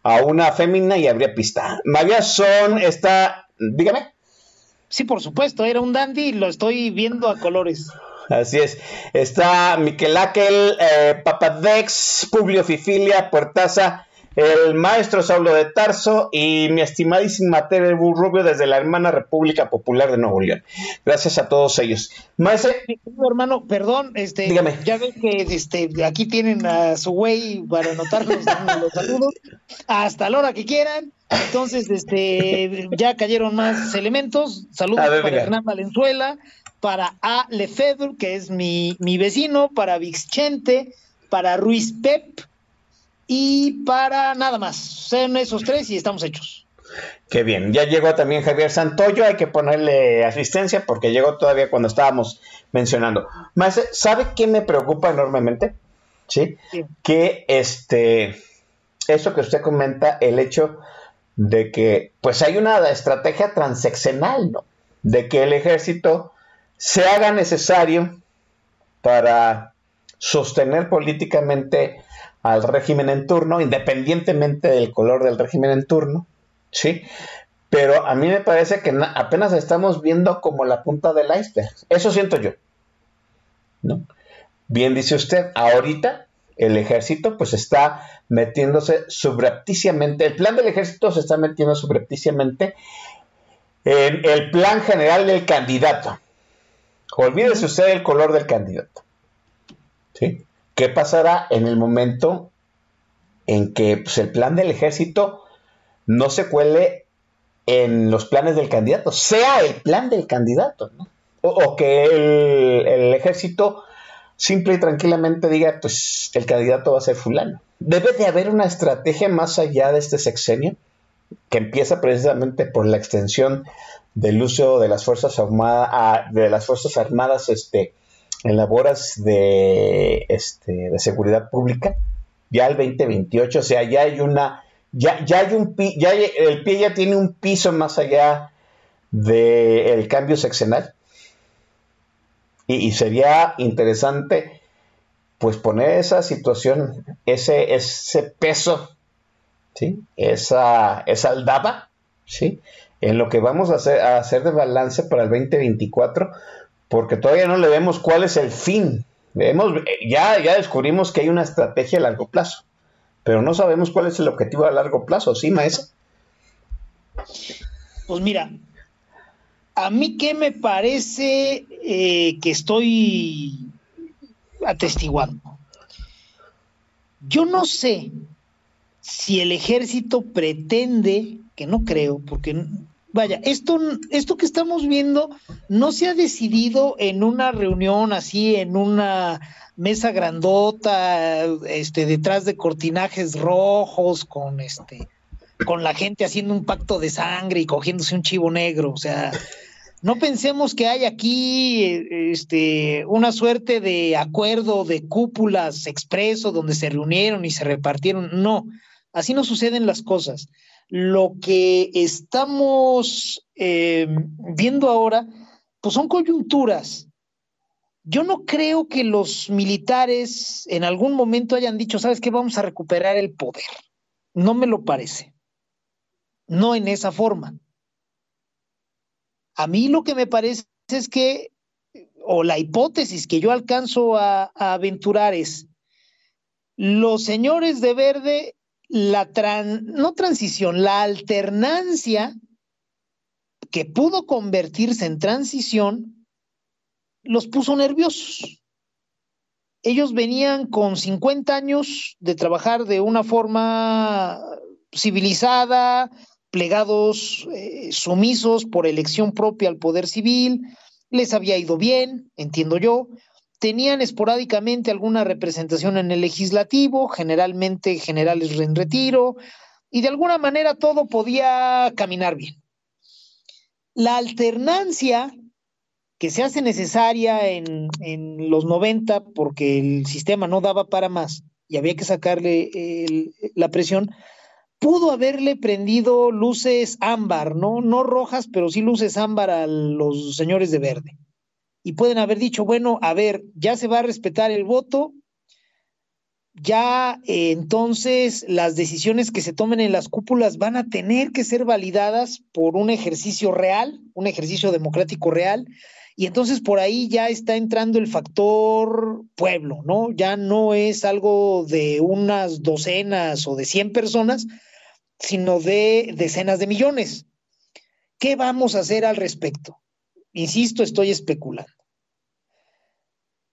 [SPEAKER 1] a una fémina y abría pista. María Son está, dígame.
[SPEAKER 2] Sí, por supuesto, era un dandy, lo estoy viendo a colores.
[SPEAKER 1] Así es. Está Miquel Aquel, eh, Papadex, Publio Fifilia, Portaza, el maestro Saulo de Tarso y mi estimadísima Tere Rubio desde la hermana República Popular de Nuevo León. Gracias a todos ellos.
[SPEAKER 2] Maestro. hermano, perdón, este, Dígame. ya ven que este, aquí tienen a su güey para anotar los, saludos hasta la hora que quieran. Entonces, este, ya cayeron más elementos. Saludos para Hernán Valenzuela, para A. Lefebvre, que es mi, mi vecino, para Vixchente, para Ruiz Pep, y para nada más. Sean esos tres y estamos hechos.
[SPEAKER 1] Qué bien. Ya llegó también Javier Santoyo, hay que ponerle asistencia porque llegó todavía cuando estábamos mencionando. Más, ¿sabe qué me preocupa enormemente? ¿Sí? Que este, eso que usted comenta, el hecho de que pues hay una estrategia transeccional, ¿no? De que el ejército se haga necesario para sostener políticamente al régimen en turno, independientemente del color del régimen en turno, ¿sí? Pero a mí me parece que apenas estamos viendo como la punta del iceberg. Eso siento yo. Bien dice usted, ahorita el ejército pues está metiéndose subrepticiamente, el plan del ejército se está metiendo subrepticiamente en el plan general del candidato. Olvídese usted el color del candidato. ¿Sí? ¿Qué pasará en el momento en que pues, el plan del ejército no se cuele en los planes del candidato, sea el plan del candidato, ¿no? o, que el, ejército simple y tranquilamente diga, pues el candidato va a ser fulano. Debe de haber una estrategia más allá de este sexenio, que empieza precisamente por la extensión del uso de las fuerzas armadas, de las fuerzas armadas este, en labores de, este, de seguridad pública, ya el 2028, o sea, ya hay una, ya, ya hay un, ya el pie ya tiene un piso más allá del cambio seccional. Y, sería interesante, pues, poner esa situación, ese, ese peso, ¿sí? Esa, esa aldaba, ¿sí? En lo que vamos a hacer, hacer de balance para el 2024, porque todavía no le vemos cuál es el fin. Vemos, ya, ya descubrimos que hay una estrategia a largo plazo, pero no sabemos cuál es el objetivo a largo plazo, ¿sí, maestro?
[SPEAKER 2] Pues mira, a mí que me parece eh, que estoy atestiguando. Yo no sé si el ejército pretende, que no creo, porque Vaya, esto, esto que estamos viendo no se ha decidido en una reunión así, en una mesa grandota, este, detrás de cortinajes rojos, con este, con la gente haciendo un pacto de sangre y cogiéndose un chivo negro. O sea, no pensemos que hay aquí este, una suerte de acuerdo de cúpulas expreso donde se reunieron y se repartieron. No, así no suceden las cosas. Lo que estamos eh, viendo ahora, pues son coyunturas yo no creo que los militares en algún momento hayan dicho, ¿sabes qué? Vamos a recuperar el poder. No me lo parece. No en esa forma. A mí lo que me parece es que, o la hipótesis que yo alcanzo a, a aventurar es, los señores de verde, la no transición, la alternancia que pudo convertirse en transición, los puso nerviosos. Ellos venían con 50 años de trabajar de una forma civilizada, plegados, eh, sumisos por elección propia al poder civil, les había ido bien, entiendo yo, tenían esporádicamente alguna representación en el legislativo, generalmente generales en retiro, y de alguna manera todo podía caminar bien. La alternancia que se hace necesaria en, los 90 porque el sistema no daba para más y había que sacarle la presión, pudo haberle prendido luces ámbar, ¿no? No rojas, pero sí luces ámbar a los señores de verde. Y pueden haber dicho, bueno, a ver, ya se va a respetar el voto, ya eh, entonces las decisiones que se tomen en las cúpulas van a tener que ser validadas por un ejercicio real, un ejercicio democrático real, y entonces por ahí ya está entrando el factor pueblo, ¿no? Ya no es algo de unas docenas o de cien personas, sino de decenas de millones. ¿Qué vamos a hacer al respecto? Insisto, estoy especulando.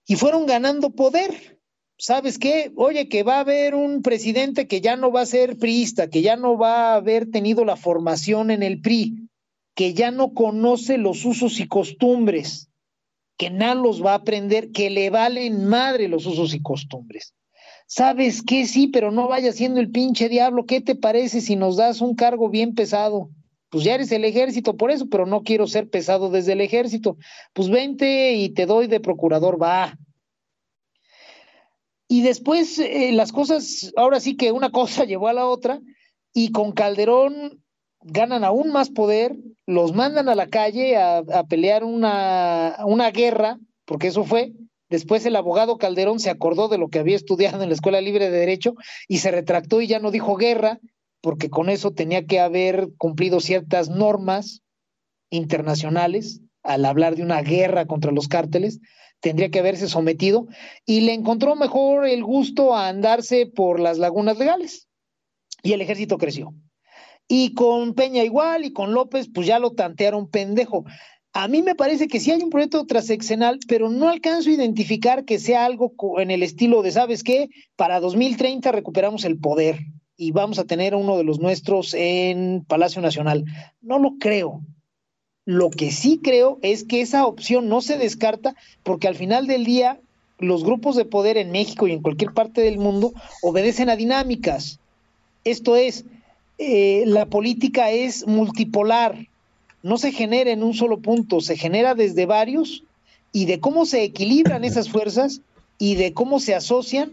[SPEAKER 2] Y fueron ganando poder. ¿Sabes qué? Oye, que va a haber un presidente que ya no va a ser priista, que ya no va a haber tenido la formación en el PRI, que ya no conoce los usos y costumbres, que nada los va a aprender, que le valen madre los usos y costumbres. ¿Sabes qué? Sí, pero no vaya siendo el pinche diablo. ¿Qué te parece si nos das un cargo bien pesado? Pues ya eres el ejército por eso, pero no quiero ser pesado desde el ejército. Pues vente y te doy de procurador, va. Y después eh, las cosas, ahora sí que una cosa llevó a la otra, y con Calderón ganan aún más poder, los mandan a la calle a, a pelear una, una guerra, porque eso fue, Después el abogado Calderón se acordó de lo que había estudiado en la Escuela Libre de Derecho y se retractó y ya no dijo guerra, porque con eso tenía que haber cumplido ciertas normas internacionales al hablar de una guerra contra los cárteles, tendría que haberse sometido y le encontró mejor el gusto a andarse por las lagunas legales. Y el ejército creció. Y con Peña igual y con López, pues ya lo tantearon pendejo. A mí me parece que sí hay un proyecto transeccional, pero no alcanzo a identificar que sea algo en el estilo de, ¿sabes qué? Para 2030 recuperamos el poder y vamos a tener uno de los nuestros en Palacio Nacional. No lo creo. Lo que sí creo es que esa opción no se descarta porque al final del día los grupos de poder en México y en cualquier parte del mundo obedecen a dinámicas. Esto es, eh, la política es multipolar no se genera en un solo punto, se genera desde varios y de cómo se equilibran esas fuerzas y de cómo se asocian,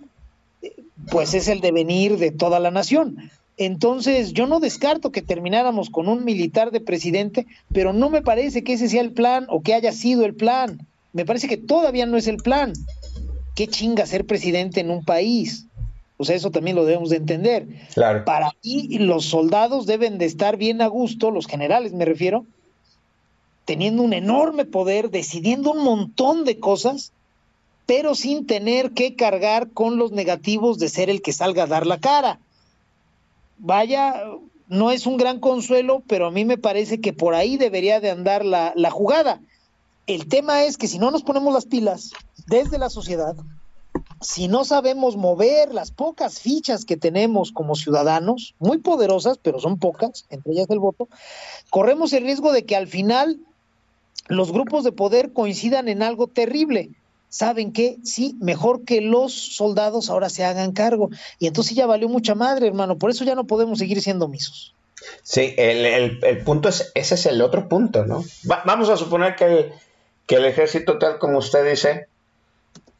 [SPEAKER 2] pues es el devenir de toda la nación. Entonces, yo no descarto que termináramos con un militar de presidente, pero no me parece que ese sea el plan o que haya sido el plan. Me parece que todavía no es el plan. ¿Qué chinga ser presidente en un país? O sea, eso también lo debemos de entender.
[SPEAKER 1] Claro.
[SPEAKER 2] Para ti, los soldados deben de estar bien a gusto, los generales me refiero, teniendo un enorme poder, decidiendo un montón de cosas, pero sin tener que cargar con los negativos de ser el que salga a dar la cara. Vaya, no es un gran consuelo, pero a mí me parece que por ahí debería de andar la, la jugada. El tema es que si no nos ponemos las pilas desde la sociedad, si no sabemos mover las pocas fichas que tenemos como ciudadanos, muy poderosas, pero son pocas, entre ellas el voto, corremos el riesgo de que al final los grupos de poder coincidan en algo terrible. ¿Saben qué? Sí, mejor que los soldados ahora se hagan cargo. Y entonces ya valió mucha madre, hermano. Por eso ya no podemos seguir siendo misos.
[SPEAKER 1] Sí, el, el, punto es, ese es el otro punto, ¿no? Va, vamos a suponer que el, que el ejército, tal como usted dice,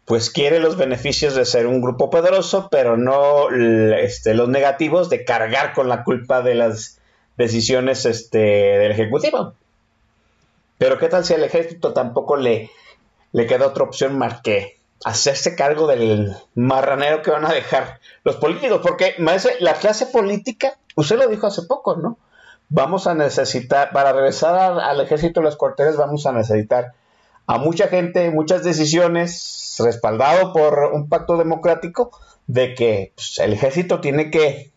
[SPEAKER 1] pues quiere los beneficios de ser un grupo poderoso, pero no este, los negativos de cargar con la culpa de las decisiones este, del Ejecutivo. Pero ¿qué tal si el ejército tampoco le, le queda otra opción más que hacerse cargo del marranero que van a dejar los políticos, porque la clase política, usted lo dijo hace poco, ¿no? Vamos a necesitar, para regresar al, ejército de los cuarteles, vamos a necesitar a mucha gente, muchas decisiones, respaldado por un pacto democrático, de que pues, el ejército tiene que,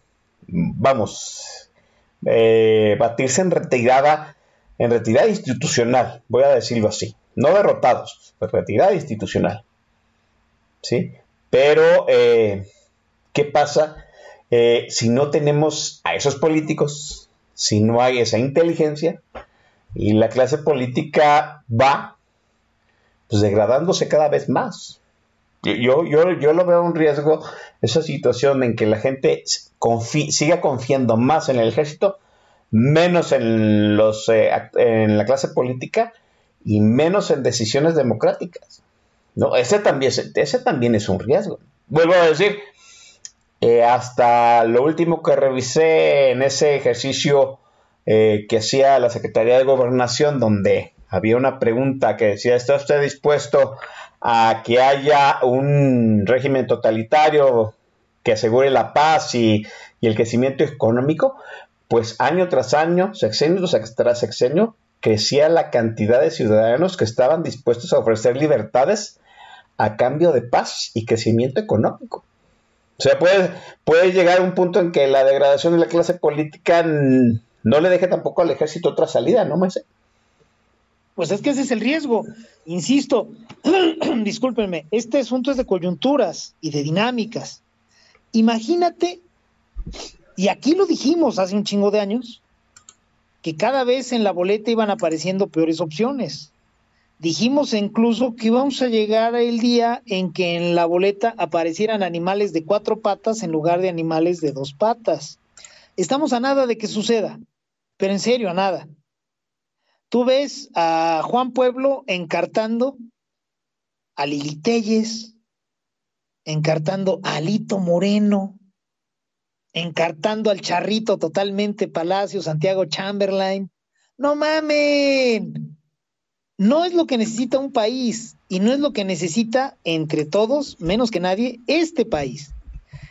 [SPEAKER 1] vamos, eh, batirse en retirada, en retirada institucional, voy a decirlo así, no derrotados, retirada institucional. ¿Sí? Pero, eh, ¿qué pasa eh, si no tenemos a esos políticos, si no hay esa inteligencia y la clase política va pues, degradándose cada vez más? Yo, yo, yo lo veo un riesgo, esa situación en que la gente siga confiando más en el ejército, menos en, los, eh, en la clase política y menos en decisiones democráticas. ¿no? Ese, también, ese también es un riesgo. Vuelvo a decir, eh, hasta lo último que revisé en ese ejercicio eh, que hacía la Secretaría de Gobernación, donde había una pregunta que decía, ¿está usted dispuesto a que haya un régimen totalitario que asegure la paz y, el crecimiento económico, pues año tras año, sexenio tras sexenio, crecía la cantidad de ciudadanos que estaban dispuestos a ofrecer libertades a cambio de paz y crecimiento económico. O sea, puede, llegar a un punto en que la degradación de la clase política no le deje tampoco al ejército otra salida, ¿no, Maese?
[SPEAKER 2] Pues es que ese es el riesgo. Insisto, discúlpenme, este asunto es de coyunturas y de dinámicas. Imagínate, y aquí lo dijimos hace un chingo de años, que cada vez en la boleta iban apareciendo peores opciones. Dijimos incluso que íbamos a llegar el día en que en la boleta aparecieran animales de cuatro patas en lugar de animales de dos patas. Estamos a nada de que suceda, pero en serio, a nada. Tú ves a Juan Pueblo encartando a Lili Telles, encartando a Alito Moreno, encartando al Charrito totalmente Palacio, Santiago Chamberlain. No mamen. No es lo que necesita un país y no es lo que necesita entre todos, menos que nadie, este país.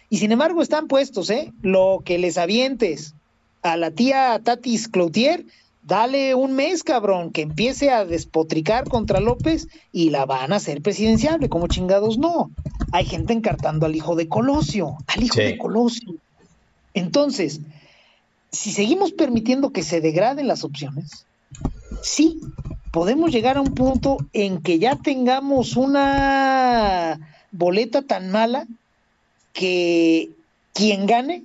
[SPEAKER 2] Y sin embargo están puestos, ¿eh? Lo que les avientes a la tía Tatis Cloutier Dale un mes, cabrón, que empiece a despotricar contra López y la van a hacer presidenciable. Como chingados no. Hay gente encartando al hijo de Colosio, al hijo de Colosio. Entonces, si seguimos permitiendo que se degraden las opciones, sí, podemos llegar a un punto en que ya tengamos una boleta tan mala que quien gane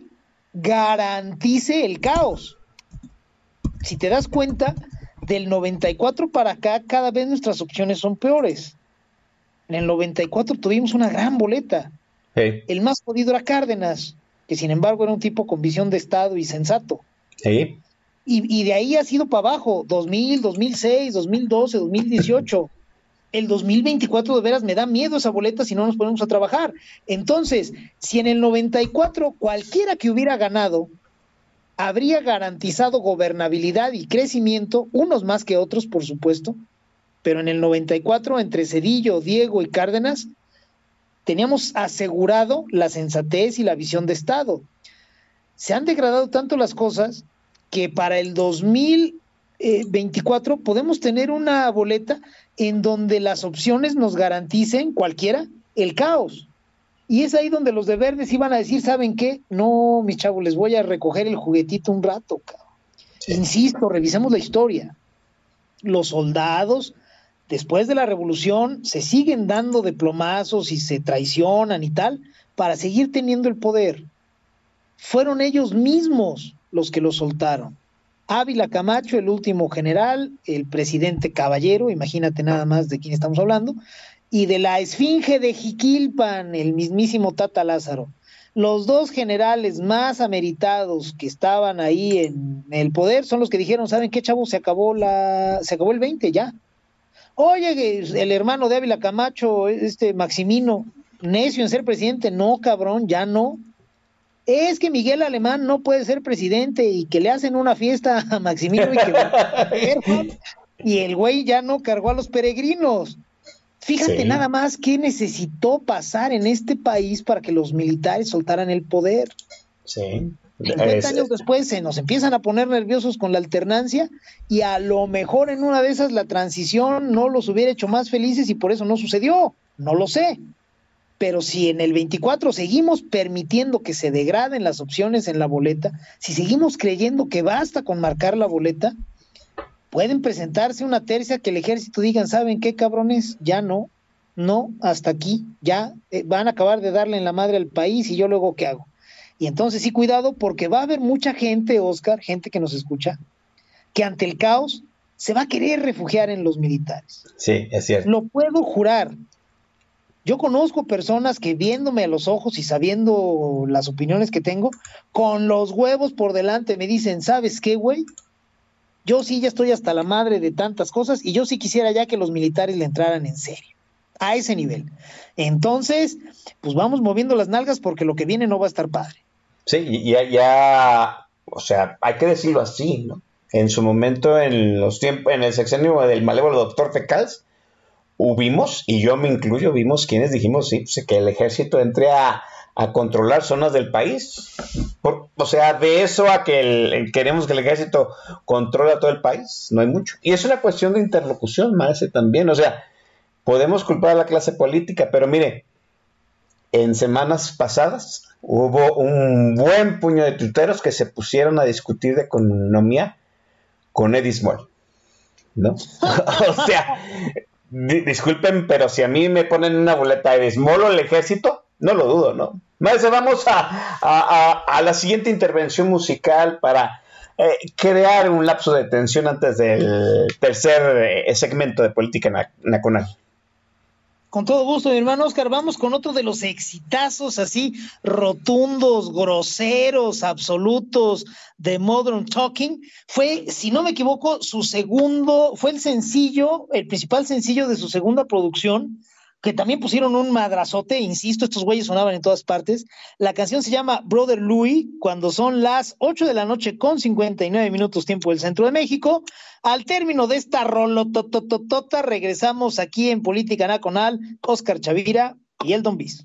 [SPEAKER 2] garantice el caos si te das cuenta, del 94 para acá, cada vez nuestras opciones son peores. En el 94 tuvimos una gran boleta. El más jodido era Cárdenas, que sin embargo era un tipo con visión de Estado y sensato. Y, y, de ahí ha sido para abajo, 2000, 2006, 2012, 2018. El 2024 de veras me da miedo esa boleta si no nos ponemos a trabajar. Entonces, si en el 94 cualquiera que hubiera ganado habría garantizado gobernabilidad y crecimiento, unos más que otros, por supuesto, pero en el 94, entre Cedillo, Diego y Cárdenas, teníamos asegurado la sensatez y la visión de Estado. Se han degradado tanto las cosas que para el 2024 podemos tener una boleta en donde las opciones nos garanticen cualquiera el caos. Y es ahí donde los de verdes iban a decir, ¿saben qué? No, mis chavos, les voy a recoger el juguetito un rato, cabrón. Insisto, revisemos la historia. Los soldados, después de la revolución, se siguen dando diplomazos y se traicionan y tal para seguir teniendo el poder. Fueron ellos mismos los que lo soltaron. Ávila Camacho, el último general, el presidente Caballero, imagínate nada más de quién estamos hablando, y de la esfinge de Jiquilpan, el mismísimo Tata Lázaro. Los dos generales más ameritados que estaban ahí en el poder son los que dijeron, ¿saben qué, chavo? Se acabó la se acabó el 20 ya. Oye, el hermano de Ávila Camacho, este Maximino, necio en ser presidente, no, cabrón, ya no. Es que Miguel Alemán no puede ser presidente y que le hacen una fiesta a Maximino y que y el güey ya no cargó a los peregrinos. Fíjate
[SPEAKER 1] Sí.
[SPEAKER 2] nada más qué necesitó pasar en este país para que los militares soltaran el poder.
[SPEAKER 1] Sí.
[SPEAKER 2] 50
[SPEAKER 1] Es-
[SPEAKER 2] años después se nos empiezan a poner nerviosos con la alternancia y a lo mejor en una de esas la transición no los hubiera hecho más felices y por eso no sucedió. No lo sé. Pero si en el 24 seguimos permitiendo que se degraden las opciones en la boleta, si seguimos creyendo que basta con marcar la boleta, pueden presentarse una tercia que el ejército digan, ¿saben qué cabrones? Ya no, no, hasta aquí, ya eh, van a acabar de darle en la madre al país y yo luego qué hago. Y entonces sí, cuidado, porque va a haber mucha gente, Oscar, gente que nos escucha, que ante el caos se va a querer refugiar en los militares.
[SPEAKER 1] Sí, es cierto.
[SPEAKER 2] Lo puedo jurar. Yo conozco personas que viéndome a los ojos y sabiendo las opiniones que tengo, con los huevos por delante me dicen, ¿sabes qué, güey? Yo sí ya estoy hasta la madre de tantas cosas y yo sí quisiera ya que los militares le entraran en serio, a ese nivel. Entonces, pues vamos moviendo las nalgas porque lo que viene no va a estar padre.
[SPEAKER 1] Sí, ya, ya, o sea, hay que decirlo así, ¿no? En su momento, en los tiempos, en el sexenio del malévolo doctor Fecals, hubimos, y yo me incluyo, vimos quienes dijimos, sí, pues, que el ejército entre a, a controlar zonas del país. Por- o sea, de eso a que el- queremos que el ejército controle a todo el país, no hay mucho. Y es una cuestión de interlocución, más también. O sea, podemos culpar a la clase política, pero mire, en semanas pasadas hubo un buen puño de tuiteros que se pusieron a discutir de economía con Eddie Small. ¿No? o sea, di- disculpen, pero si a mí me ponen una boleta de Small o el ejército, no lo dudo, ¿no? Más vamos a, la siguiente intervención musical para eh, crear un lapso de tensión antes del tercer eh, segmento de política na- nacional.
[SPEAKER 2] Con todo gusto, mi hermano Oscar, vamos con otro de los exitazos así rotundos, groseros, absolutos de Modern Talking. Fue, si no me equivoco, su segundo, fue el sencillo, el principal sencillo de su segunda producción, que también pusieron un madrazote, insisto, estos güeyes sonaban en todas partes. La canción se llama Brother Louis, cuando son las 8 de la noche con 59 minutos tiempo del centro de México. Al término de esta rolotototota, regresamos aquí en Política Nacional, Oscar Chavira y el Don Bis.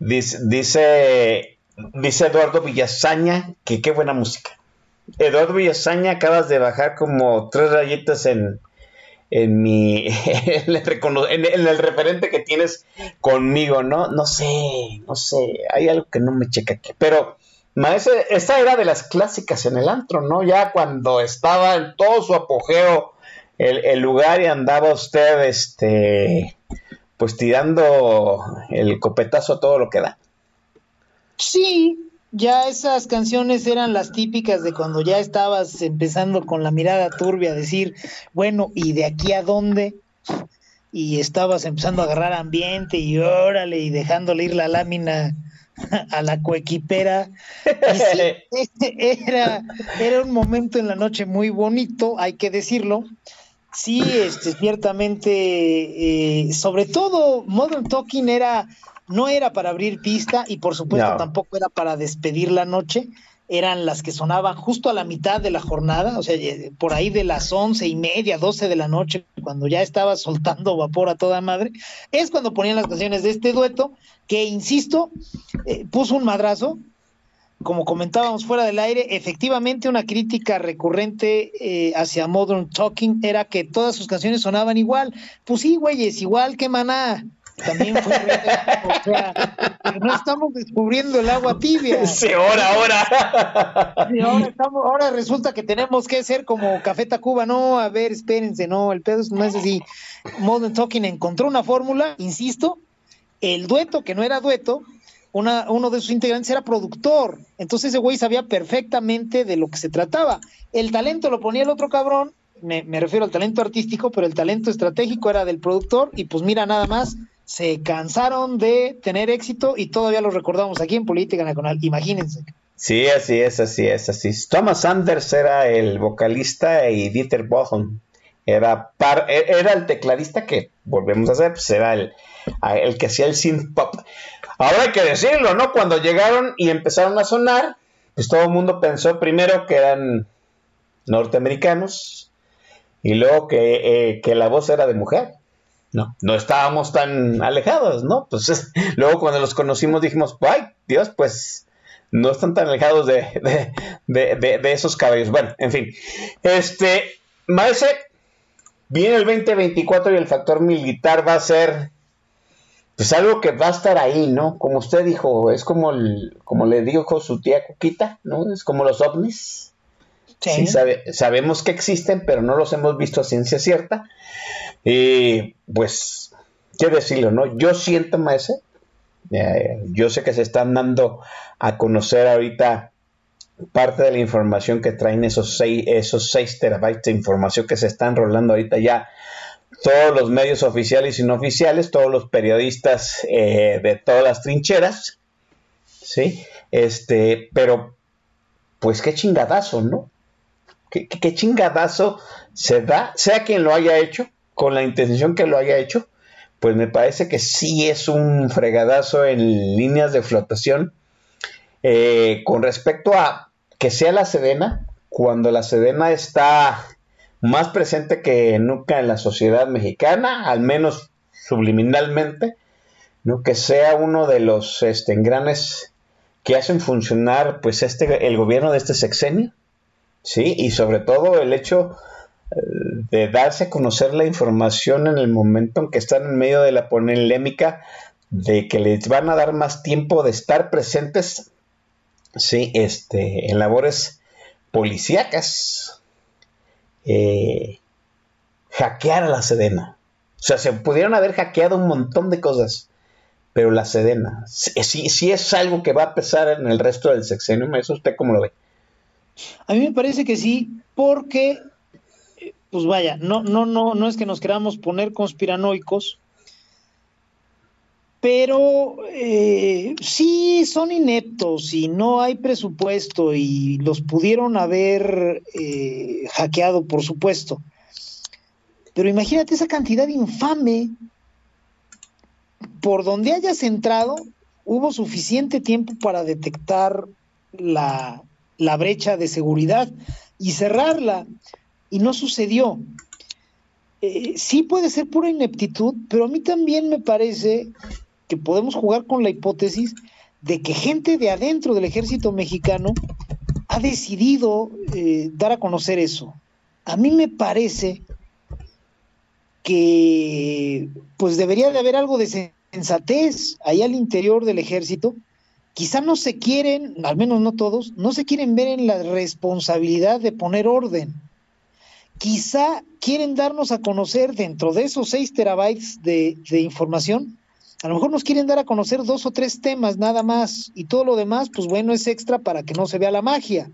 [SPEAKER 1] Dice, dice, dice Eduardo Villasaña que qué buena música. Eduardo Villasaña, acabas de bajar como tres rayitas en, en mi en el, en- el referente que tienes conmigo, ¿no? No sé, no sé, hay algo que no me checa aquí. Pero, maese, esta era de las clásicas en el antro, ¿no? Ya cuando estaba en todo su apogeo el, el lugar y andaba usted, este, pues tirando el copetazo a todo lo que da.
[SPEAKER 2] Sí, ya esas canciones eran las típicas de cuando ya estabas empezando con la mirada turbia a decir, bueno, ¿y de aquí a dónde? Y estabas empezando a agarrar ambiente y órale, y dejándole ir la lámina a la coequipera. Sí, era, era un momento en la noche muy bonito, hay que decirlo. Sí, este, ciertamente, eh, sobre todo Modern Talking era, no era para abrir pista y por supuesto
[SPEAKER 1] No.
[SPEAKER 2] tampoco era para despedir la noche, eran las que sonaban justo a la mitad de la jornada, o sea, eh, por ahí de las once y media, doce de la noche, cuando ya estaba soltando vapor a toda madre, es cuando ponían las canciones de este dueto, que insisto, eh, puso un madrazo, como comentábamos fuera del aire, efectivamente una crítica recurrente eh, hacia Modern Talking era que todas sus canciones sonaban igual. Pues sí, güeyes, igual que Maná. También fue, o sea, no estamos descubriendo el agua tibia.
[SPEAKER 1] Sí, ahora, ahora.
[SPEAKER 2] Estamos, ahora resulta que tenemos que ser como Café Tacuba. No, a ver, espérense, no, el pedo no es así. Modern Talking encontró una fórmula, insisto, el dueto, que no era dueto, una, uno de sus integrantes era productor. Entonces ese güey sabía perfectamente de lo que se trataba. El talento lo ponía el otro cabrón, me, refiero al talento artístico, pero el talento estratégico era del productor y pues mira nada más, se cansaron de tener éxito y todavía lo recordamos aquí en Política Nacional, imagínense.
[SPEAKER 1] Sí, así es, así es, así es. Thomas Anders era el vocalista y Dieter Bohlen era, par- e- era el tecladista que, volvemos a hacer, pues era el que hacía el synth pop. Ahora hay que decirlo, ¿no? Cuando llegaron y empezaron a sonar, pues todo el mundo pensó primero que eran norteamericanos y luego que, eh, la voz era de mujer. No, no estábamos tan alejados, ¿no? Pues luego cuando los conocimos dijimos, ay, Dios, pues no están tan alejados de- de esos cabellos. Bueno, en fin. Este, Maese, viene el 2024 y el factor militar va a ser, pues algo que va a estar ahí, ¿no? Como usted dijo, es como, el, como le dijo su tía Cuquita, ¿no? Es como los ovnis. Sí, sabe- sabemos que existen, pero no los hemos visto a ciencia cierta. Y pues, ¿qué decirlo, no? Yo siento, maese, eh, yo sé que se están dando a conocer ahorita parte de la información que traen esos 6 esos seis terabytes de información que se están rolando ahorita ya todos los medios oficiales y no oficiales, todos los periodistas eh, de todas las trincheras, ¿sí? Este, pero pues qué chingadazo, ¿no? ¿Qué, chingadazo se da, sea quien lo haya hecho, con la intención que lo haya hecho, pues me parece que sí es un fregadazo en líneas de flotación eh, con respecto a que sea la Sedena, cuando la Sedena está más presente que nunca en la sociedad mexicana, al menos subliminalmente, ¿no? que sea uno de los este, engranes que hacen funcionar pues este el gobierno de este sexenio, sí, y sobre todo el hecho eh, de darse a conocer la información en el momento en que están en medio de la polémica de que les van a dar más tiempo de estar presentes sí, este, en labores policíacas, eh, hackear a la Sedena. O sea, se pudieron haber hackeado un montón de cosas, pero la Sedena, sí, sí es algo que va a pesar en el resto del sexenio, ¿eso usted cómo lo ve?
[SPEAKER 2] A mí me parece que sí, porque, eh, pues vaya, no, no, no, no es que nos queramos poner conspiranoicos, pero eh, sí son ineptos y no hay presupuesto y los pudieron haber eh, hackeado, por supuesto. Pero imagínate esa cantidad infame. Por donde hayas entrado, hubo suficiente tiempo para detectar la, brecha de seguridad y cerrarla. Y no sucedió. Eh, sí puede ser pura ineptitud, pero a mí también me parece que podemos jugar con la hipótesis de que gente de adentro del ejército mexicano ha decidido eh, dar a conocer eso. A mí me parece que pues debería de haber algo de sensatez ahí al interior del ejército. Quizá no se quieren, al menos no todos, no se quieren ver en la responsabilidad de poner orden. Quizá quieren darnos a conocer dentro de esos 6 terabytes de, de información, a lo mejor nos quieren dar a conocer dos o tres temas nada más y todo lo demás, pues bueno, es extra para que no se vea la magia.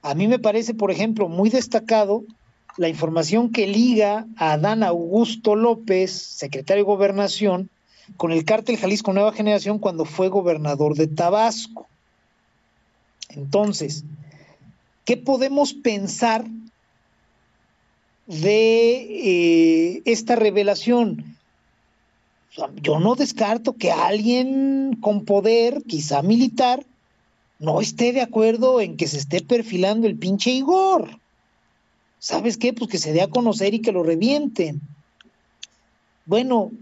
[SPEAKER 2] A mí me parece, por ejemplo, muy destacado la información que liga a Adán Augusto López, secretario de Gobernación, con el cártel Jalisco Nueva Generación cuando fue gobernador de Tabasco. Entonces, ¿qué podemos pensar de eh, esta revelación? Yo no descarto que alguien con poder, quizá militar, no esté de acuerdo en que se esté perfilando el pinche Igor. ¿Sabes qué? Pues que se dé a conocer y que lo revienten. Bueno,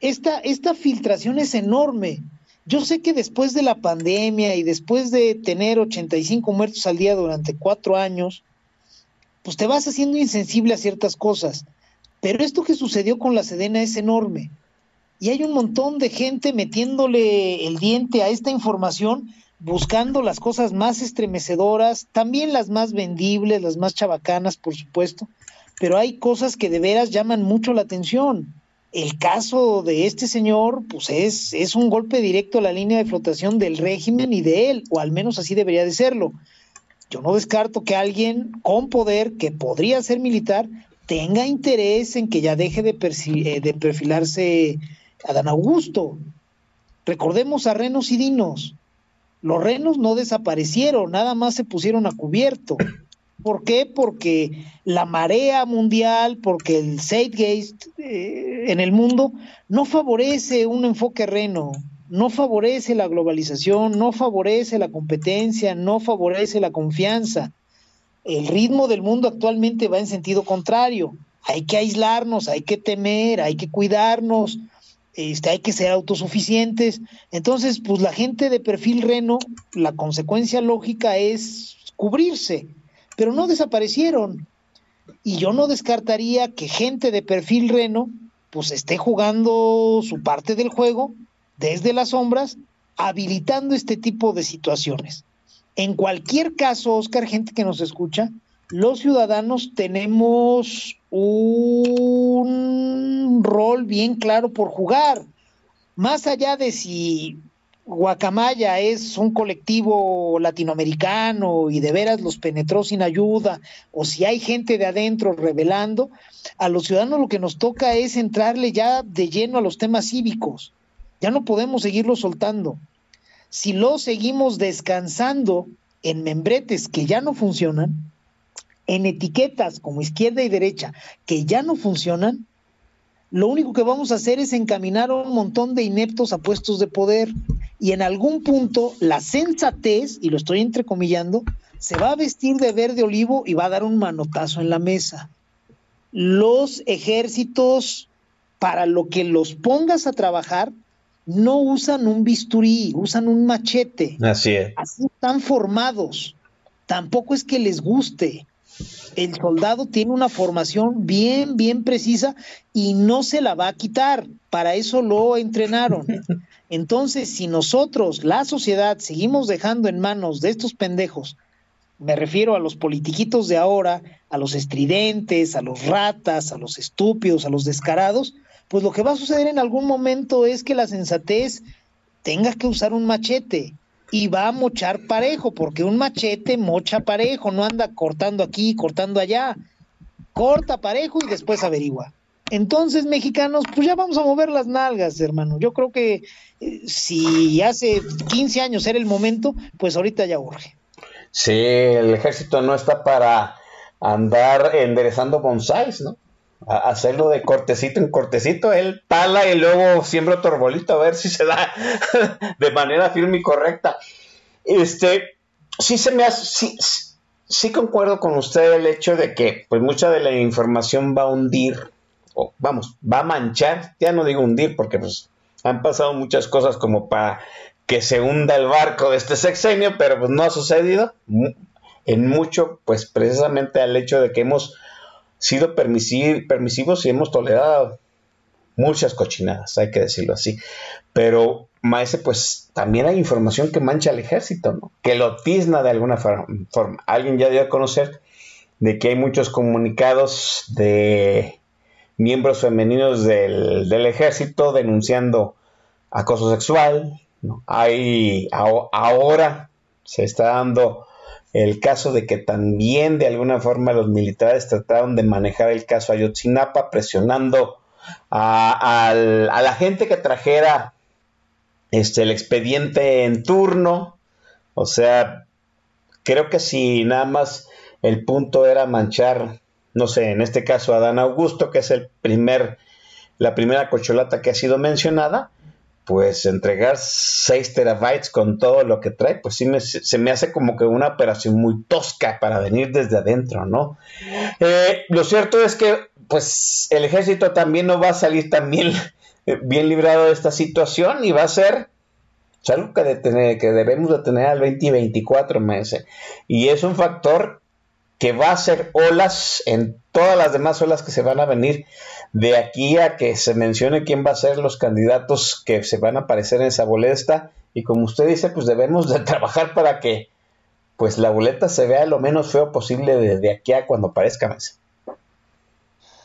[SPEAKER 2] esta, esta filtración es enorme. Yo sé que después de la pandemia y después de tener 85 muertos al día durante cuatro años, pues te vas haciendo insensible a ciertas cosas. Pero esto que sucedió con la Sedena es enorme. Y hay un montón de gente metiéndole el diente a esta información, buscando las cosas más estremecedoras, también las más vendibles, las más chabacanas, por supuesto. Pero hay cosas que de veras llaman mucho la atención. El caso de este señor, pues es, es un golpe directo a la línea de flotación del régimen y de él, o al menos así debería de serlo. Yo no descarto que alguien con poder, que podría ser militar, tenga interés en que ya deje de, eh, de perfilarse Adán Augusto. Recordemos a renos y dinos. Los renos no desaparecieron, nada más se pusieron a cubierto. ¿Por qué? Porque la marea mundial, porque el Zeitgeist eh, en el mundo no favorece un enfoque reno, no favorece la globalización, no favorece la competencia, no favorece la confianza el ritmo del mundo actualmente va en sentido contrario. Hay que aislarnos, hay que temer, hay que cuidarnos, este, hay que ser autosuficientes. Entonces, pues la gente de perfil reno, la consecuencia lógica es cubrirse, pero no desaparecieron. Y yo no descartaría que gente de perfil reno, pues esté jugando su parte del juego desde las sombras, habilitando este tipo de situaciones. En cualquier caso, Oscar, gente que nos escucha, los ciudadanos tenemos un rol bien claro por jugar. Más allá de si Guacamaya es un colectivo latinoamericano y de veras los penetró sin ayuda, o si hay gente de adentro revelando, a los ciudadanos lo que nos toca es entrarle ya de lleno a los temas cívicos. Ya no podemos seguirlo soltando si lo seguimos descansando en membretes que ya no funcionan, en etiquetas como izquierda y derecha que ya no funcionan, lo único que vamos a hacer es encaminar a un montón de ineptos a puestos de poder y en algún punto la sensatez, y lo estoy entrecomillando, se va a vestir de verde olivo y va a dar un manotazo en la mesa. Los ejércitos, para lo que los pongas a trabajar, no usan un bisturí, usan un machete.
[SPEAKER 1] Así es.
[SPEAKER 2] Así están formados. Tampoco es que les guste. El soldado tiene una formación bien, bien precisa y no se la va a quitar. Para eso lo entrenaron. Entonces, si nosotros, la sociedad, seguimos dejando en manos de estos pendejos, me refiero a los politiquitos de ahora, a los estridentes, a los ratas, a los estúpidos, a los descarados, pues lo que va a suceder en algún momento es que la sensatez tenga que usar un machete y va a mochar parejo, porque un machete mocha parejo, no anda cortando aquí, cortando allá. Corta parejo y después averigua. Entonces, mexicanos, pues ya vamos a mover las nalgas, hermano. Yo creo que eh, si hace 15 años era el momento, pues ahorita ya urge.
[SPEAKER 1] Sí, el ejército no está para andar enderezando bonsáis, ¿no? Hacerlo de cortecito en cortecito, él pala y luego siembra otro arbolito a ver si se da de manera firme y correcta. Este, sí se me hace, sí, sí concuerdo con usted el hecho de que pues mucha de la información va a hundir, o vamos, va a manchar, ya no digo hundir porque pues Han pasado muchas cosas como para que se hunda el barco de este sexenio, pero pues no ha sucedido. En mucho, pues precisamente al hecho de que hemos sido permisi- permisivos y hemos tolerado muchas cochinadas, hay que decirlo así. Pero, maese, pues también hay información que mancha al ejército, ¿no? Que lo tizna de alguna for- forma. Alguien ya dio a conocer de que hay muchos comunicados de miembros femeninos del, del ejército denunciando acoso sexual. ¿no? Hay ahora se está dando el caso de que también de alguna forma los militares trataron de manejar el caso Ayotzinapa presionando a, a la gente que trajera este, el expediente en turno. O sea, creo que si nada más el punto era manchar, no sé, en este caso a Dan Augusto, que es el primer, la primera cocholata que ha sido mencionada, pues entregar 6 terabytes con todo lo que trae, pues sí me- se me hace como que una operación muy tosca para venir desde adentro, ¿no? Eh, lo cierto es que, pues, el ejército también no va a salir tan bien, librado de esta situación y va a ser es algo que, que debemos de tener al 2024 meses. Y es un factor que va a hacer olas en todas las demás olas que se van a venir de aquí a que se mencione quién va a ser los candidatos que se van a aparecer en esa boleta. Y como usted dice, pues debemos de trabajar para que pues la boleta se vea lo menos feo posible desde aquí a cuando aparezca.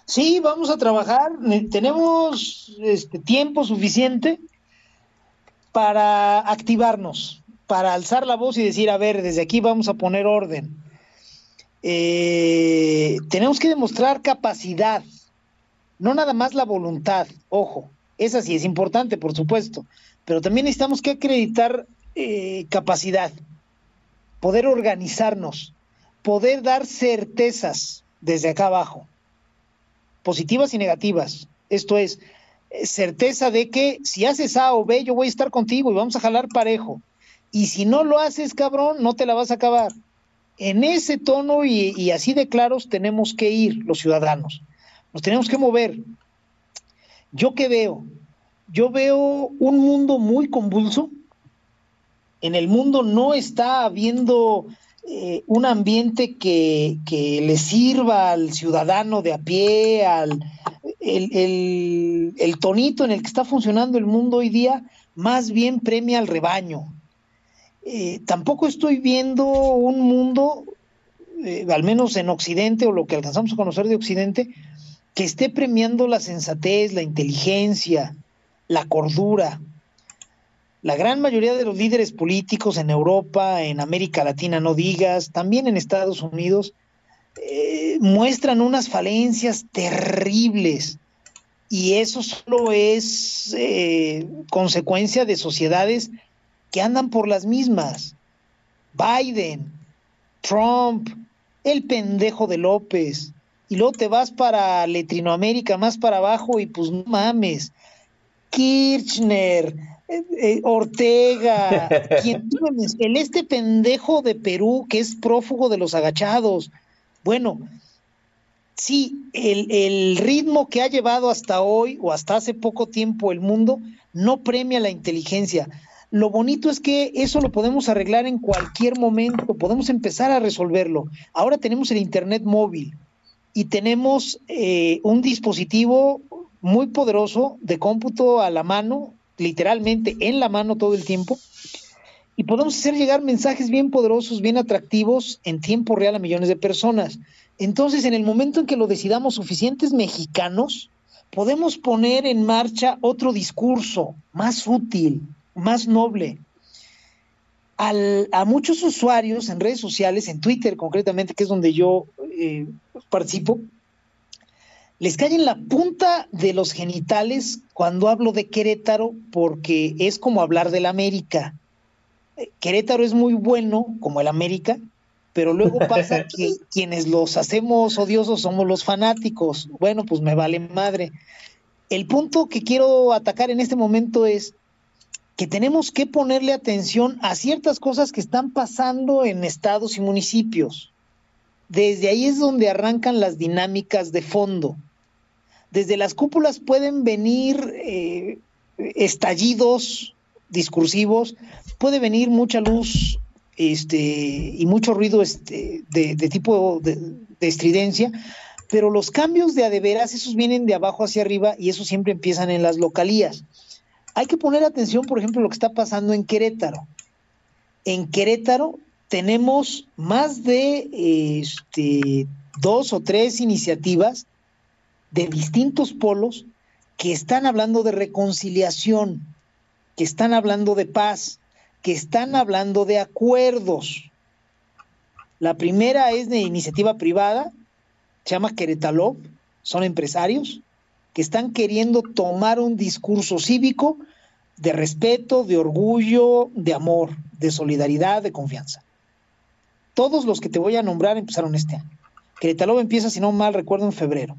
[SPEAKER 2] Sí, vamos a trabajar. Ne- Tenemos este, tiempo suficiente para activarnos, para alzar la voz y decir, a ver, desde aquí vamos a poner orden. Eh, tenemos que demostrar capacidad, no nada más la voluntad, ojo, esa sí es importante, por supuesto, pero también necesitamos que acreditar eh, capacidad, poder organizarnos, poder dar certezas desde acá abajo positivas y negativas. Esto es, eh, certeza de que si haces A o B, yo voy a estar contigo y vamos a jalar parejo. Y si no lo haces, cabrón, no te la vas a acabar. En ese tono y, y así de claros tenemos que ir los ciudadanos. Nos tenemos que mover. ¿Yo qué veo? Yo veo un mundo muy convulso. En el mundo no está habiendo eh, un ambiente que, que le sirva al ciudadano de a pie, al el, el- tonito en el que está funcionando el mundo hoy día, más bien premia al rebaño. Eh, tampoco estoy viendo un mundo, eh, al menos en Occidente o lo que alcanzamos a conocer de Occidente, que esté premiando la sensatez, la inteligencia, la cordura. La gran mayoría de los líderes políticos en Europa, en América Latina, no digas, también en Estados Unidos, eh, muestran unas falencias terribles. Y eso solo es eh, consecuencia de sociedades que andan por las mismas. Biden, Trump, el pendejo de López. Y luego te vas para Latinoamérica, más para abajo, y pues no mames. Kirchner, eh, eh, Ortega, quien el este pendejo de Perú que es prófugo de los agachados. Bueno, sí, el, el ritmo que ha llevado hasta hoy o hasta hace poco tiempo el mundo no premia la inteligencia. Lo bonito es que eso lo podemos arreglar en cualquier momento, podemos empezar a resolverlo. Ahora tenemos el Internet móvil y tenemos eh, un dispositivo muy poderoso de cómputo a la mano, literalmente en la mano todo el tiempo, y podemos hacer llegar mensajes bien poderosos, bien atractivos en tiempo real a millones de personas. Entonces, en el momento en que lo decidamos suficientes mexicanos, podemos poner en marcha otro discurso más útil, más noble. Al- a muchos usuarios en redes sociales, en Twitter concretamente, que es donde yo eh, participo, les cae en la punta de los genitales cuando hablo de Querétaro, porque es como hablar del América. Querétaro es muy bueno, como el América, pero luego pasa que quienes los hacemos odiosos somos los fanáticos. Bueno, pues me vale madre. El punto que quiero atacar en este momento es que tenemos que ponerle atención a ciertas cosas que están pasando en estados y municipios. Desde ahí es donde arrancan las dinámicas de fondo. Desde las cúpulas pueden venir eh, estallidos discursivos, puede venir mucha luz este, y mucho ruido este, de, tipo de, de estridencia, pero los cambios de adeveras, esos vienen de abajo hacia arriba y esos siempre empiezan en las localías. Hay que poner atención, por ejemplo, lo que está pasando en Querétaro. En Querétaro tenemos más de este, dos o tres iniciativas de distintos polos que están hablando de reconciliación, que están hablando de paz, que están hablando de acuerdos. La primera es de iniciativa privada, se llama Querétalo, son empresarios que están queriendo tomar un discurso cívico de respeto, de orgullo, de amor, de solidaridad, de confianza. Todos los que te voy a nombrar empezaron este año. Querétalo empieza, si no mal recuerdo, en febrero.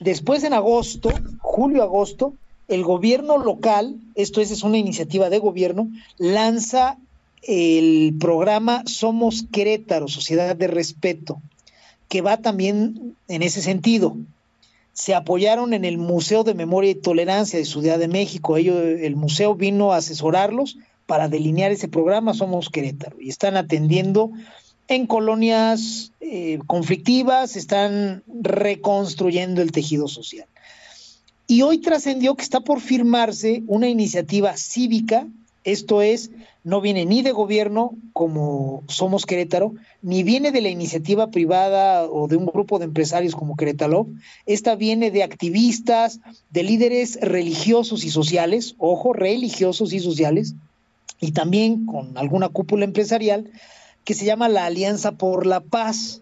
[SPEAKER 2] Después, en agosto, julio-agosto, el gobierno local, esto es, es una iniciativa de gobierno, lanza el programa Somos Querétaro, Sociedad de Respeto, que va también en ese sentido. Se apoyaron en el Museo de Memoria y Tolerancia de Ciudad de México. El museo vino a asesorarlos para delinear ese programa Somos Querétaro y están atendiendo en colonias eh, conflictivas, están reconstruyendo el tejido social. Y hoy trascendió que está por firmarse una iniciativa cívica, esto es, no viene ni de gobierno como Somos Querétaro, ni viene de la iniciativa privada o de un grupo de empresarios como Querétaro, esta viene de activistas, de líderes religiosos y sociales, ojo, religiosos y sociales, y también con alguna cúpula empresarial, que se llama la Alianza por la Paz.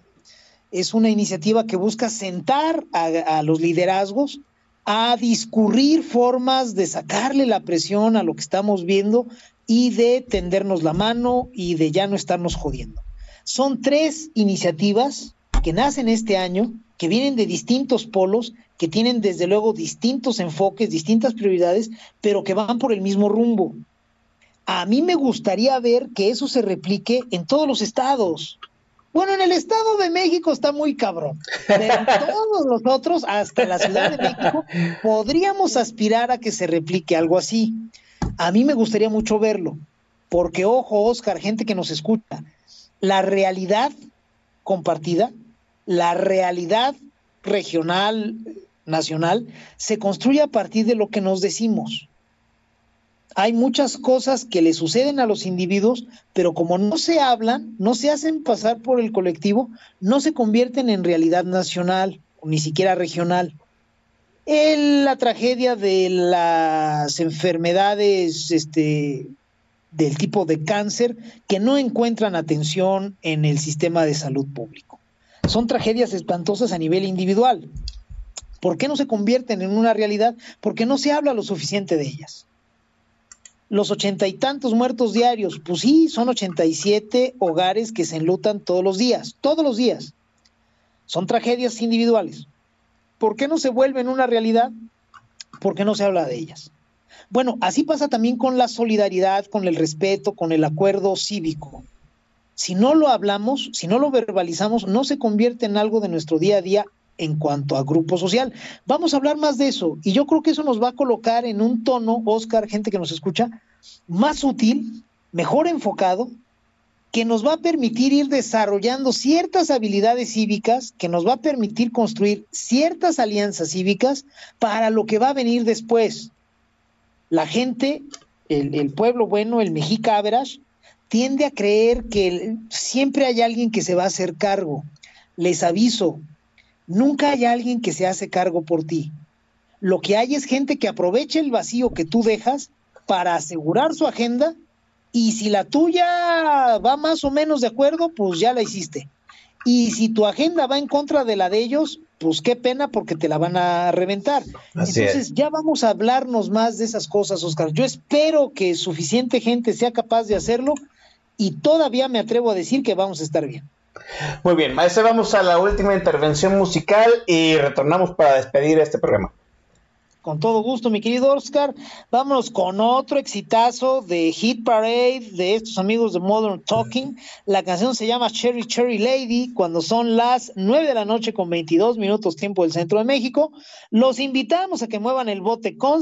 [SPEAKER 2] Es una iniciativa que busca sentar a, a los liderazgos a discurrir formas de sacarle la presión a lo que estamos viendo y de tendernos la mano y de ya no estarnos jodiendo. Son tres iniciativas que nacen este año, que vienen de distintos polos, que tienen desde luego distintos enfoques, distintas prioridades, pero que van por el mismo rumbo. A mí me gustaría ver que eso se replique en todos los estados. Bueno, en el Estado de México está muy cabrón, pero en todos los otros, hasta la Ciudad de México, podríamos aspirar a que se replique algo así. A mí me gustaría mucho verlo, porque ojo, Oscar, gente que nos escucha, la realidad compartida, la realidad regional, nacional, se construye a partir de lo que nos decimos hay muchas cosas que le suceden a los individuos, pero como no se hablan, no se hacen pasar por el colectivo, no se convierten en realidad nacional, ni siquiera regional. El, la tragedia de las enfermedades este, del tipo de cáncer que no encuentran atención en el sistema de salud público. Son tragedias espantosas a nivel individual. ¿Por qué no se convierten en una realidad? Porque no se habla lo suficiente de ellas los ochenta y tantos muertos diarios, pues sí, son ochenta y siete hogares que se enlutan todos los días, todos los días. Son tragedias individuales. ¿Por qué no se vuelven una realidad? Porque no se habla de ellas. Bueno, así pasa también con la solidaridad, con el respeto, con el acuerdo cívico. Si no lo hablamos, si no lo verbalizamos, no se convierte en algo de nuestro día a día en cuanto a grupo social. Vamos a hablar más de eso y yo creo que eso nos va a colocar en un tono, Oscar, gente que nos escucha, más útil, mejor enfocado, que nos va a permitir ir desarrollando ciertas habilidades cívicas, que nos va a permitir construir ciertas alianzas cívicas para lo que va a venir después. La gente, el, pueblo bueno, el mexica average, tiende a creer que siempre hay alguien que se va a hacer cargo. Les aviso, Nunca hay alguien que se hace cargo por ti. Lo que hay es gente que aprovecha el vacío que tú dejas para asegurar su agenda y si la tuya va más o menos de acuerdo, pues ya la hiciste. Y si tu agenda va en contra de la de ellos, pues qué pena porque te la van a reventar.
[SPEAKER 1] Así
[SPEAKER 2] Entonces
[SPEAKER 1] es.
[SPEAKER 2] ya vamos a hablarnos más de esas cosas, Oscar. Yo espero que suficiente gente sea capaz de hacerlo y todavía me atrevo a decir que vamos a estar bien.
[SPEAKER 1] Muy bien, maestro, vamos a la última intervención musical y retornamos para despedir este programa.
[SPEAKER 2] Con todo gusto, mi querido Oscar. Vámonos con otro exitazo de Hit Parade de estos amigos de Modern Talking. La canción se llama Cherry Cherry Lady cuando son las 9 de la noche con 22 minutos tiempo del centro de México. Los invitamos a que muevan el bote con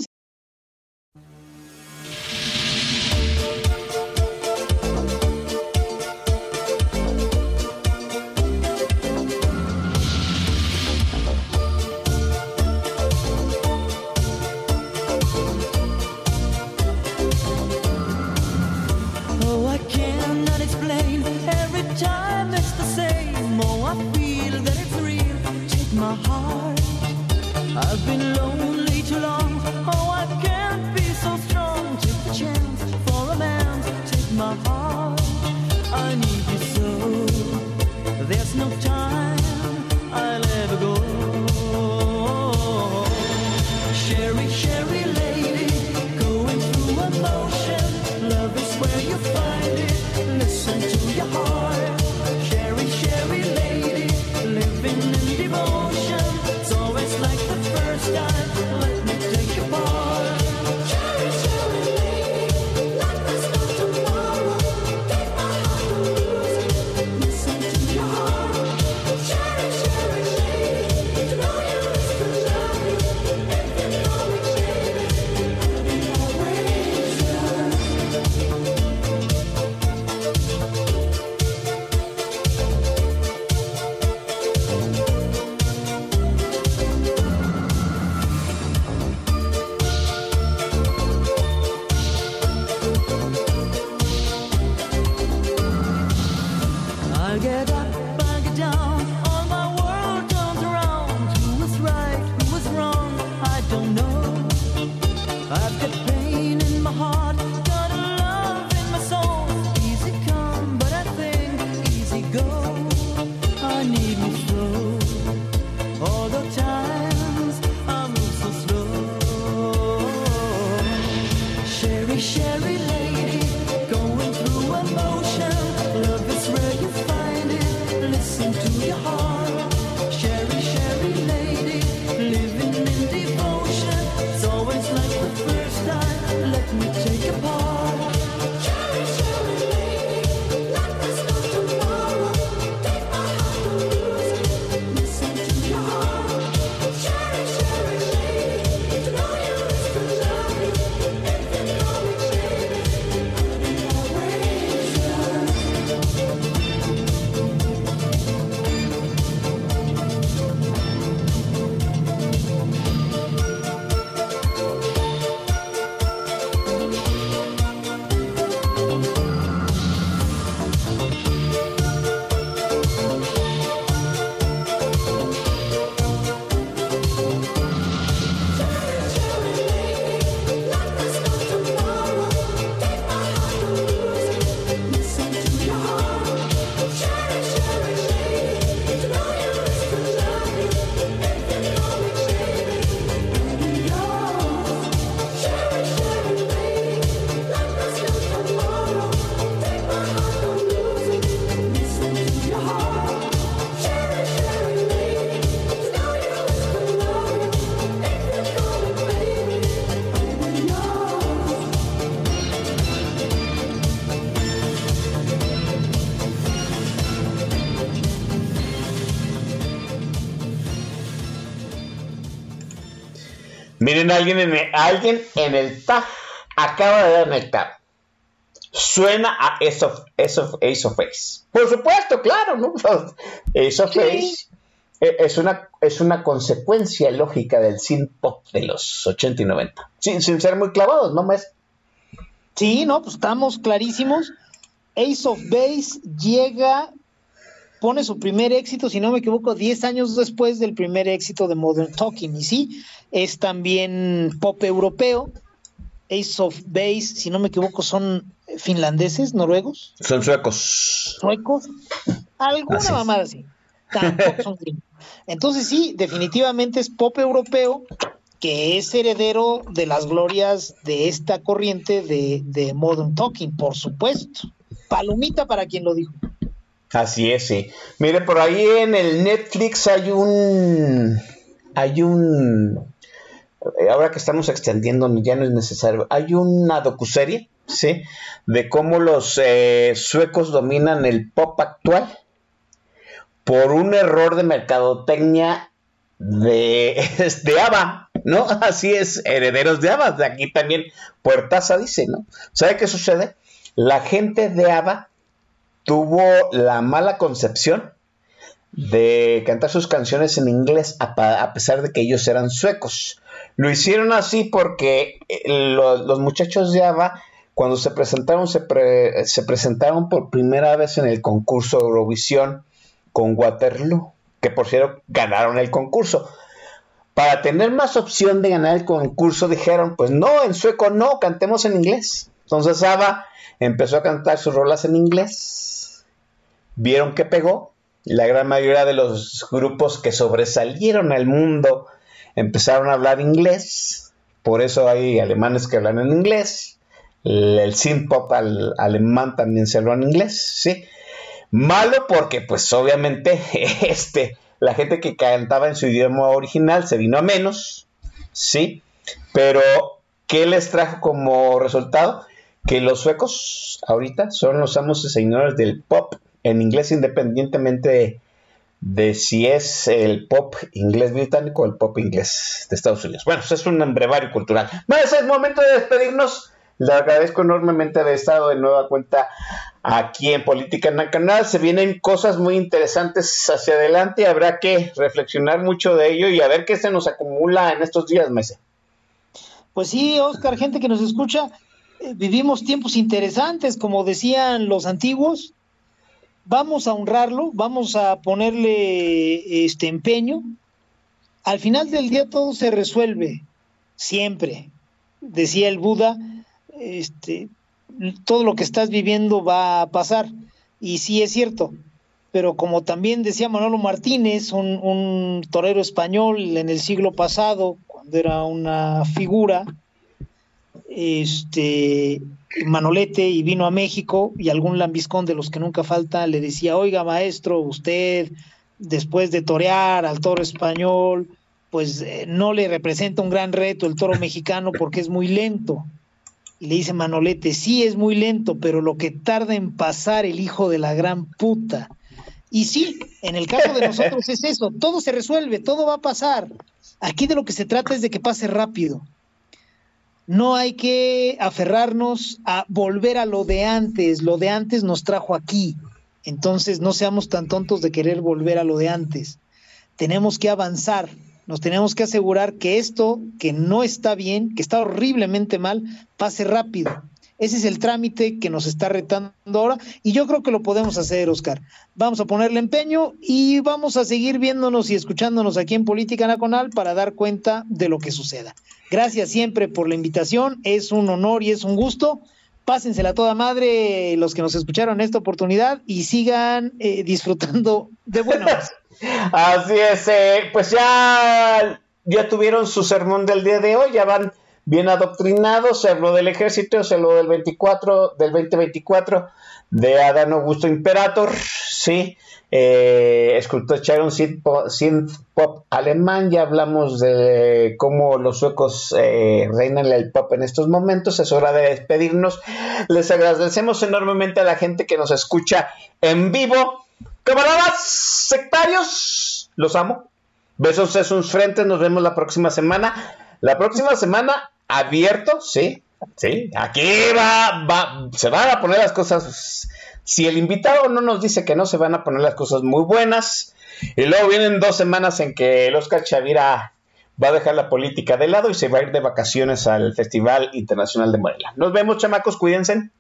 [SPEAKER 1] Miren, alguien en el, alguien en el tag acaba de dar en el tab. Suena a Ace of, Ace of, Ace of. Por supuesto, claro, ¿no? Ace of
[SPEAKER 2] Sí.
[SPEAKER 1] Base eh, es una, es una consecuencia lógica del synth pop de los 80 y 90. Sin, sin ser muy clavados, ¿no? Más.
[SPEAKER 2] Sí, no, pues estamos clarísimos. Ace of Base llega, pone su primer éxito, si no me equivoco, 10 años después del primer éxito de Modern Talking. Y sí, es también pop europeo. Ace of Base, si no me equivoco, son finlandeses, noruegos,
[SPEAKER 1] Son suecos.
[SPEAKER 2] suecos, alguna
[SPEAKER 1] Así
[SPEAKER 2] mamada así. Tampoco son. Entonces sí, definitivamente es pop europeo que es heredero de las glorias de esta corriente de, de Modern Talking, por supuesto. Palomita para quien lo dijo.
[SPEAKER 1] Así es, sí. Mire, por ahí en el Netflix hay un. Hay un. eh, Ahora que estamos extendiendo, ya no es necesario. Hay una docuserie, ¿sí? De cómo los eh, suecos dominan el pop actual por un error de mercadotecnia de, de ABBA, ¿no? Así es, herederos de ABBA. De aquí también Puertaza dice, ¿no? ¿Sabe qué sucede? La gente de ABBA tuvo la mala concepción de cantar sus canciones en inglés a, pesar de que ellos eran suecos. Lo hicieron así porque eh, lo- los muchachos de ABBA cuando se presentaron se, se presentaron por primera vez en el concurso Eurovisión con Waterloo, que por cierto ganaron el concurso. Para tener más opción de ganar el concurso dijeron, pues no, en sueco no, cantemos en inglés. Entonces ABBA empezó a cantar sus rolas en inglés. Vieron que pegó. La gran mayoría de los grupos que sobresalieron al mundo empezaron a hablar inglés. Por eso hay alemanes que hablan en inglés. El, el synth pop al- alemán también se habla en inglés, ¿sí? Malo porque, pues, obviamente, este, la gente que cantaba en su idioma original se vino a menos, ¿sí? Pero, ¿qué les trajo como resultado? Que los suecos ahorita son los amos y señores del pop en inglés independientemente de, si es el pop inglés británico o el pop inglés de Estados Unidos. Bueno, eso es un brevario cultural. Bueno, es el momento de despedirnos. Le agradezco enormemente haber estado de nueva cuenta aquí en Política en. Se vienen cosas muy interesantes hacia adelante. Habrá que reflexionar mucho de ello y a ver qué se nos acumula en estos días, Mese.
[SPEAKER 2] Pues sí, Oscar, gente que nos escucha, vivimos tiempos interesantes, como decían los antiguos, vamos a honrarlo, vamos a ponerle este empeño. Al final del día todo se resuelve, siempre. Decía el Buda, este, todo lo que estás viviendo va a pasar. Y sí es cierto, pero como también decía Manolo Martínez, un, un torero español en el siglo pasado, cuando era una figura, este Manolete y vino a México y algún lambiscón de los que nunca falta le decía, oiga maestro, usted después de torear al toro español, pues eh, no le representa un gran reto el toro mexicano porque es muy lento. Y le dice Manolete, sí es muy lento, pero lo que tarda en pasar el hijo de la gran puta. Y sí, en el caso de nosotros es eso, todo se resuelve, todo va a pasar. Aquí de lo que se trata es de que pase rápido. No hay que aferrarnos a volver a lo de antes. Lo de antes nos trajo aquí. Entonces no seamos tan tontos de querer volver a lo de antes. Tenemos que avanzar. Nos tenemos que asegurar que esto que no está bien, que está horriblemente mal, pase rápido. Ese es el trámite que nos está retando ahora y yo creo que lo podemos hacer, Oscar. Vamos a ponerle empeño y vamos a seguir viéndonos y escuchándonos aquí en Política Nacional para dar cuenta de lo que suceda. Gracias siempre por la invitación, es un honor y es un gusto. Pásensela toda madre los que nos escucharon esta oportunidad y sigan eh, disfrutando de buenas.
[SPEAKER 1] Así es, eh, pues ya, ya tuvieron su sermón del día de hoy, ya van bien adoctrinados, se del ejército, se habló del 24, del 2024, de Adán Augusto Imperator, sí, eh, synth pop, synth pop alemán, ya hablamos de cómo los suecos eh, reinan el pop en estos momentos, es hora de despedirnos, les agradecemos enormemente a la gente que nos escucha en vivo, camaradas sectarios, los amo, besos en sus frentes, nos vemos la próxima semana, la próxima semana abierto, sí, sí, aquí va, va, se van a poner las cosas, si el invitado no nos dice que no, se van a poner las cosas muy buenas, y luego vienen dos semanas en que el Oscar Chavira va a dejar la política de lado y se va a ir de vacaciones al Festival Internacional de Morelia. Nos vemos, chamacos, cuídense.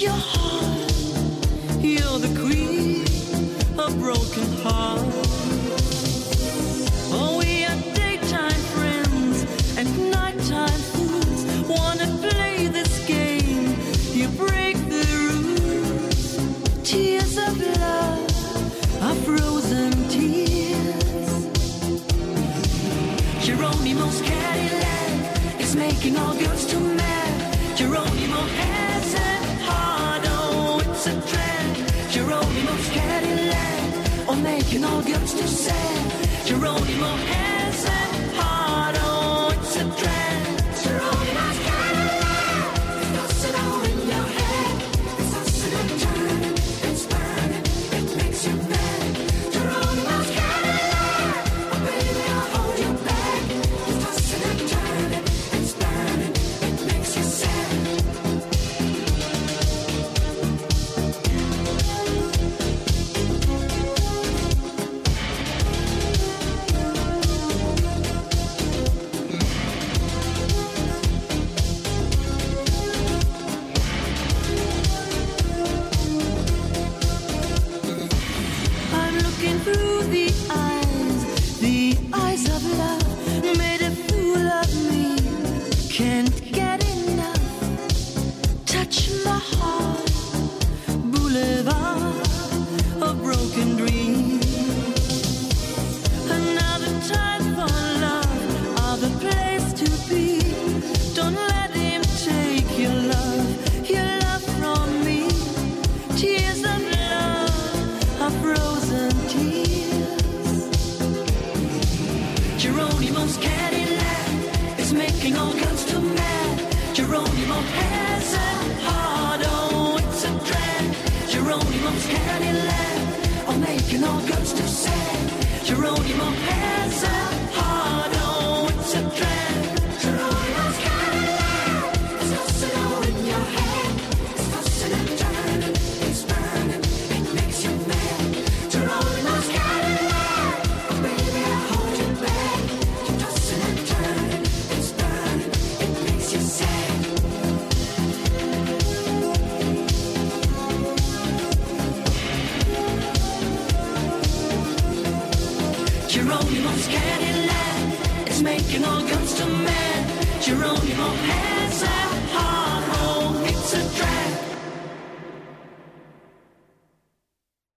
[SPEAKER 3] You're the queen of broken hearts. Oh, we are daytime friends and nighttime fools. Wanna play this game? You break the rules. Tears of love are frozen tears. Geronimo's Cadillac is making all girls too mad. can all get to say. You're only more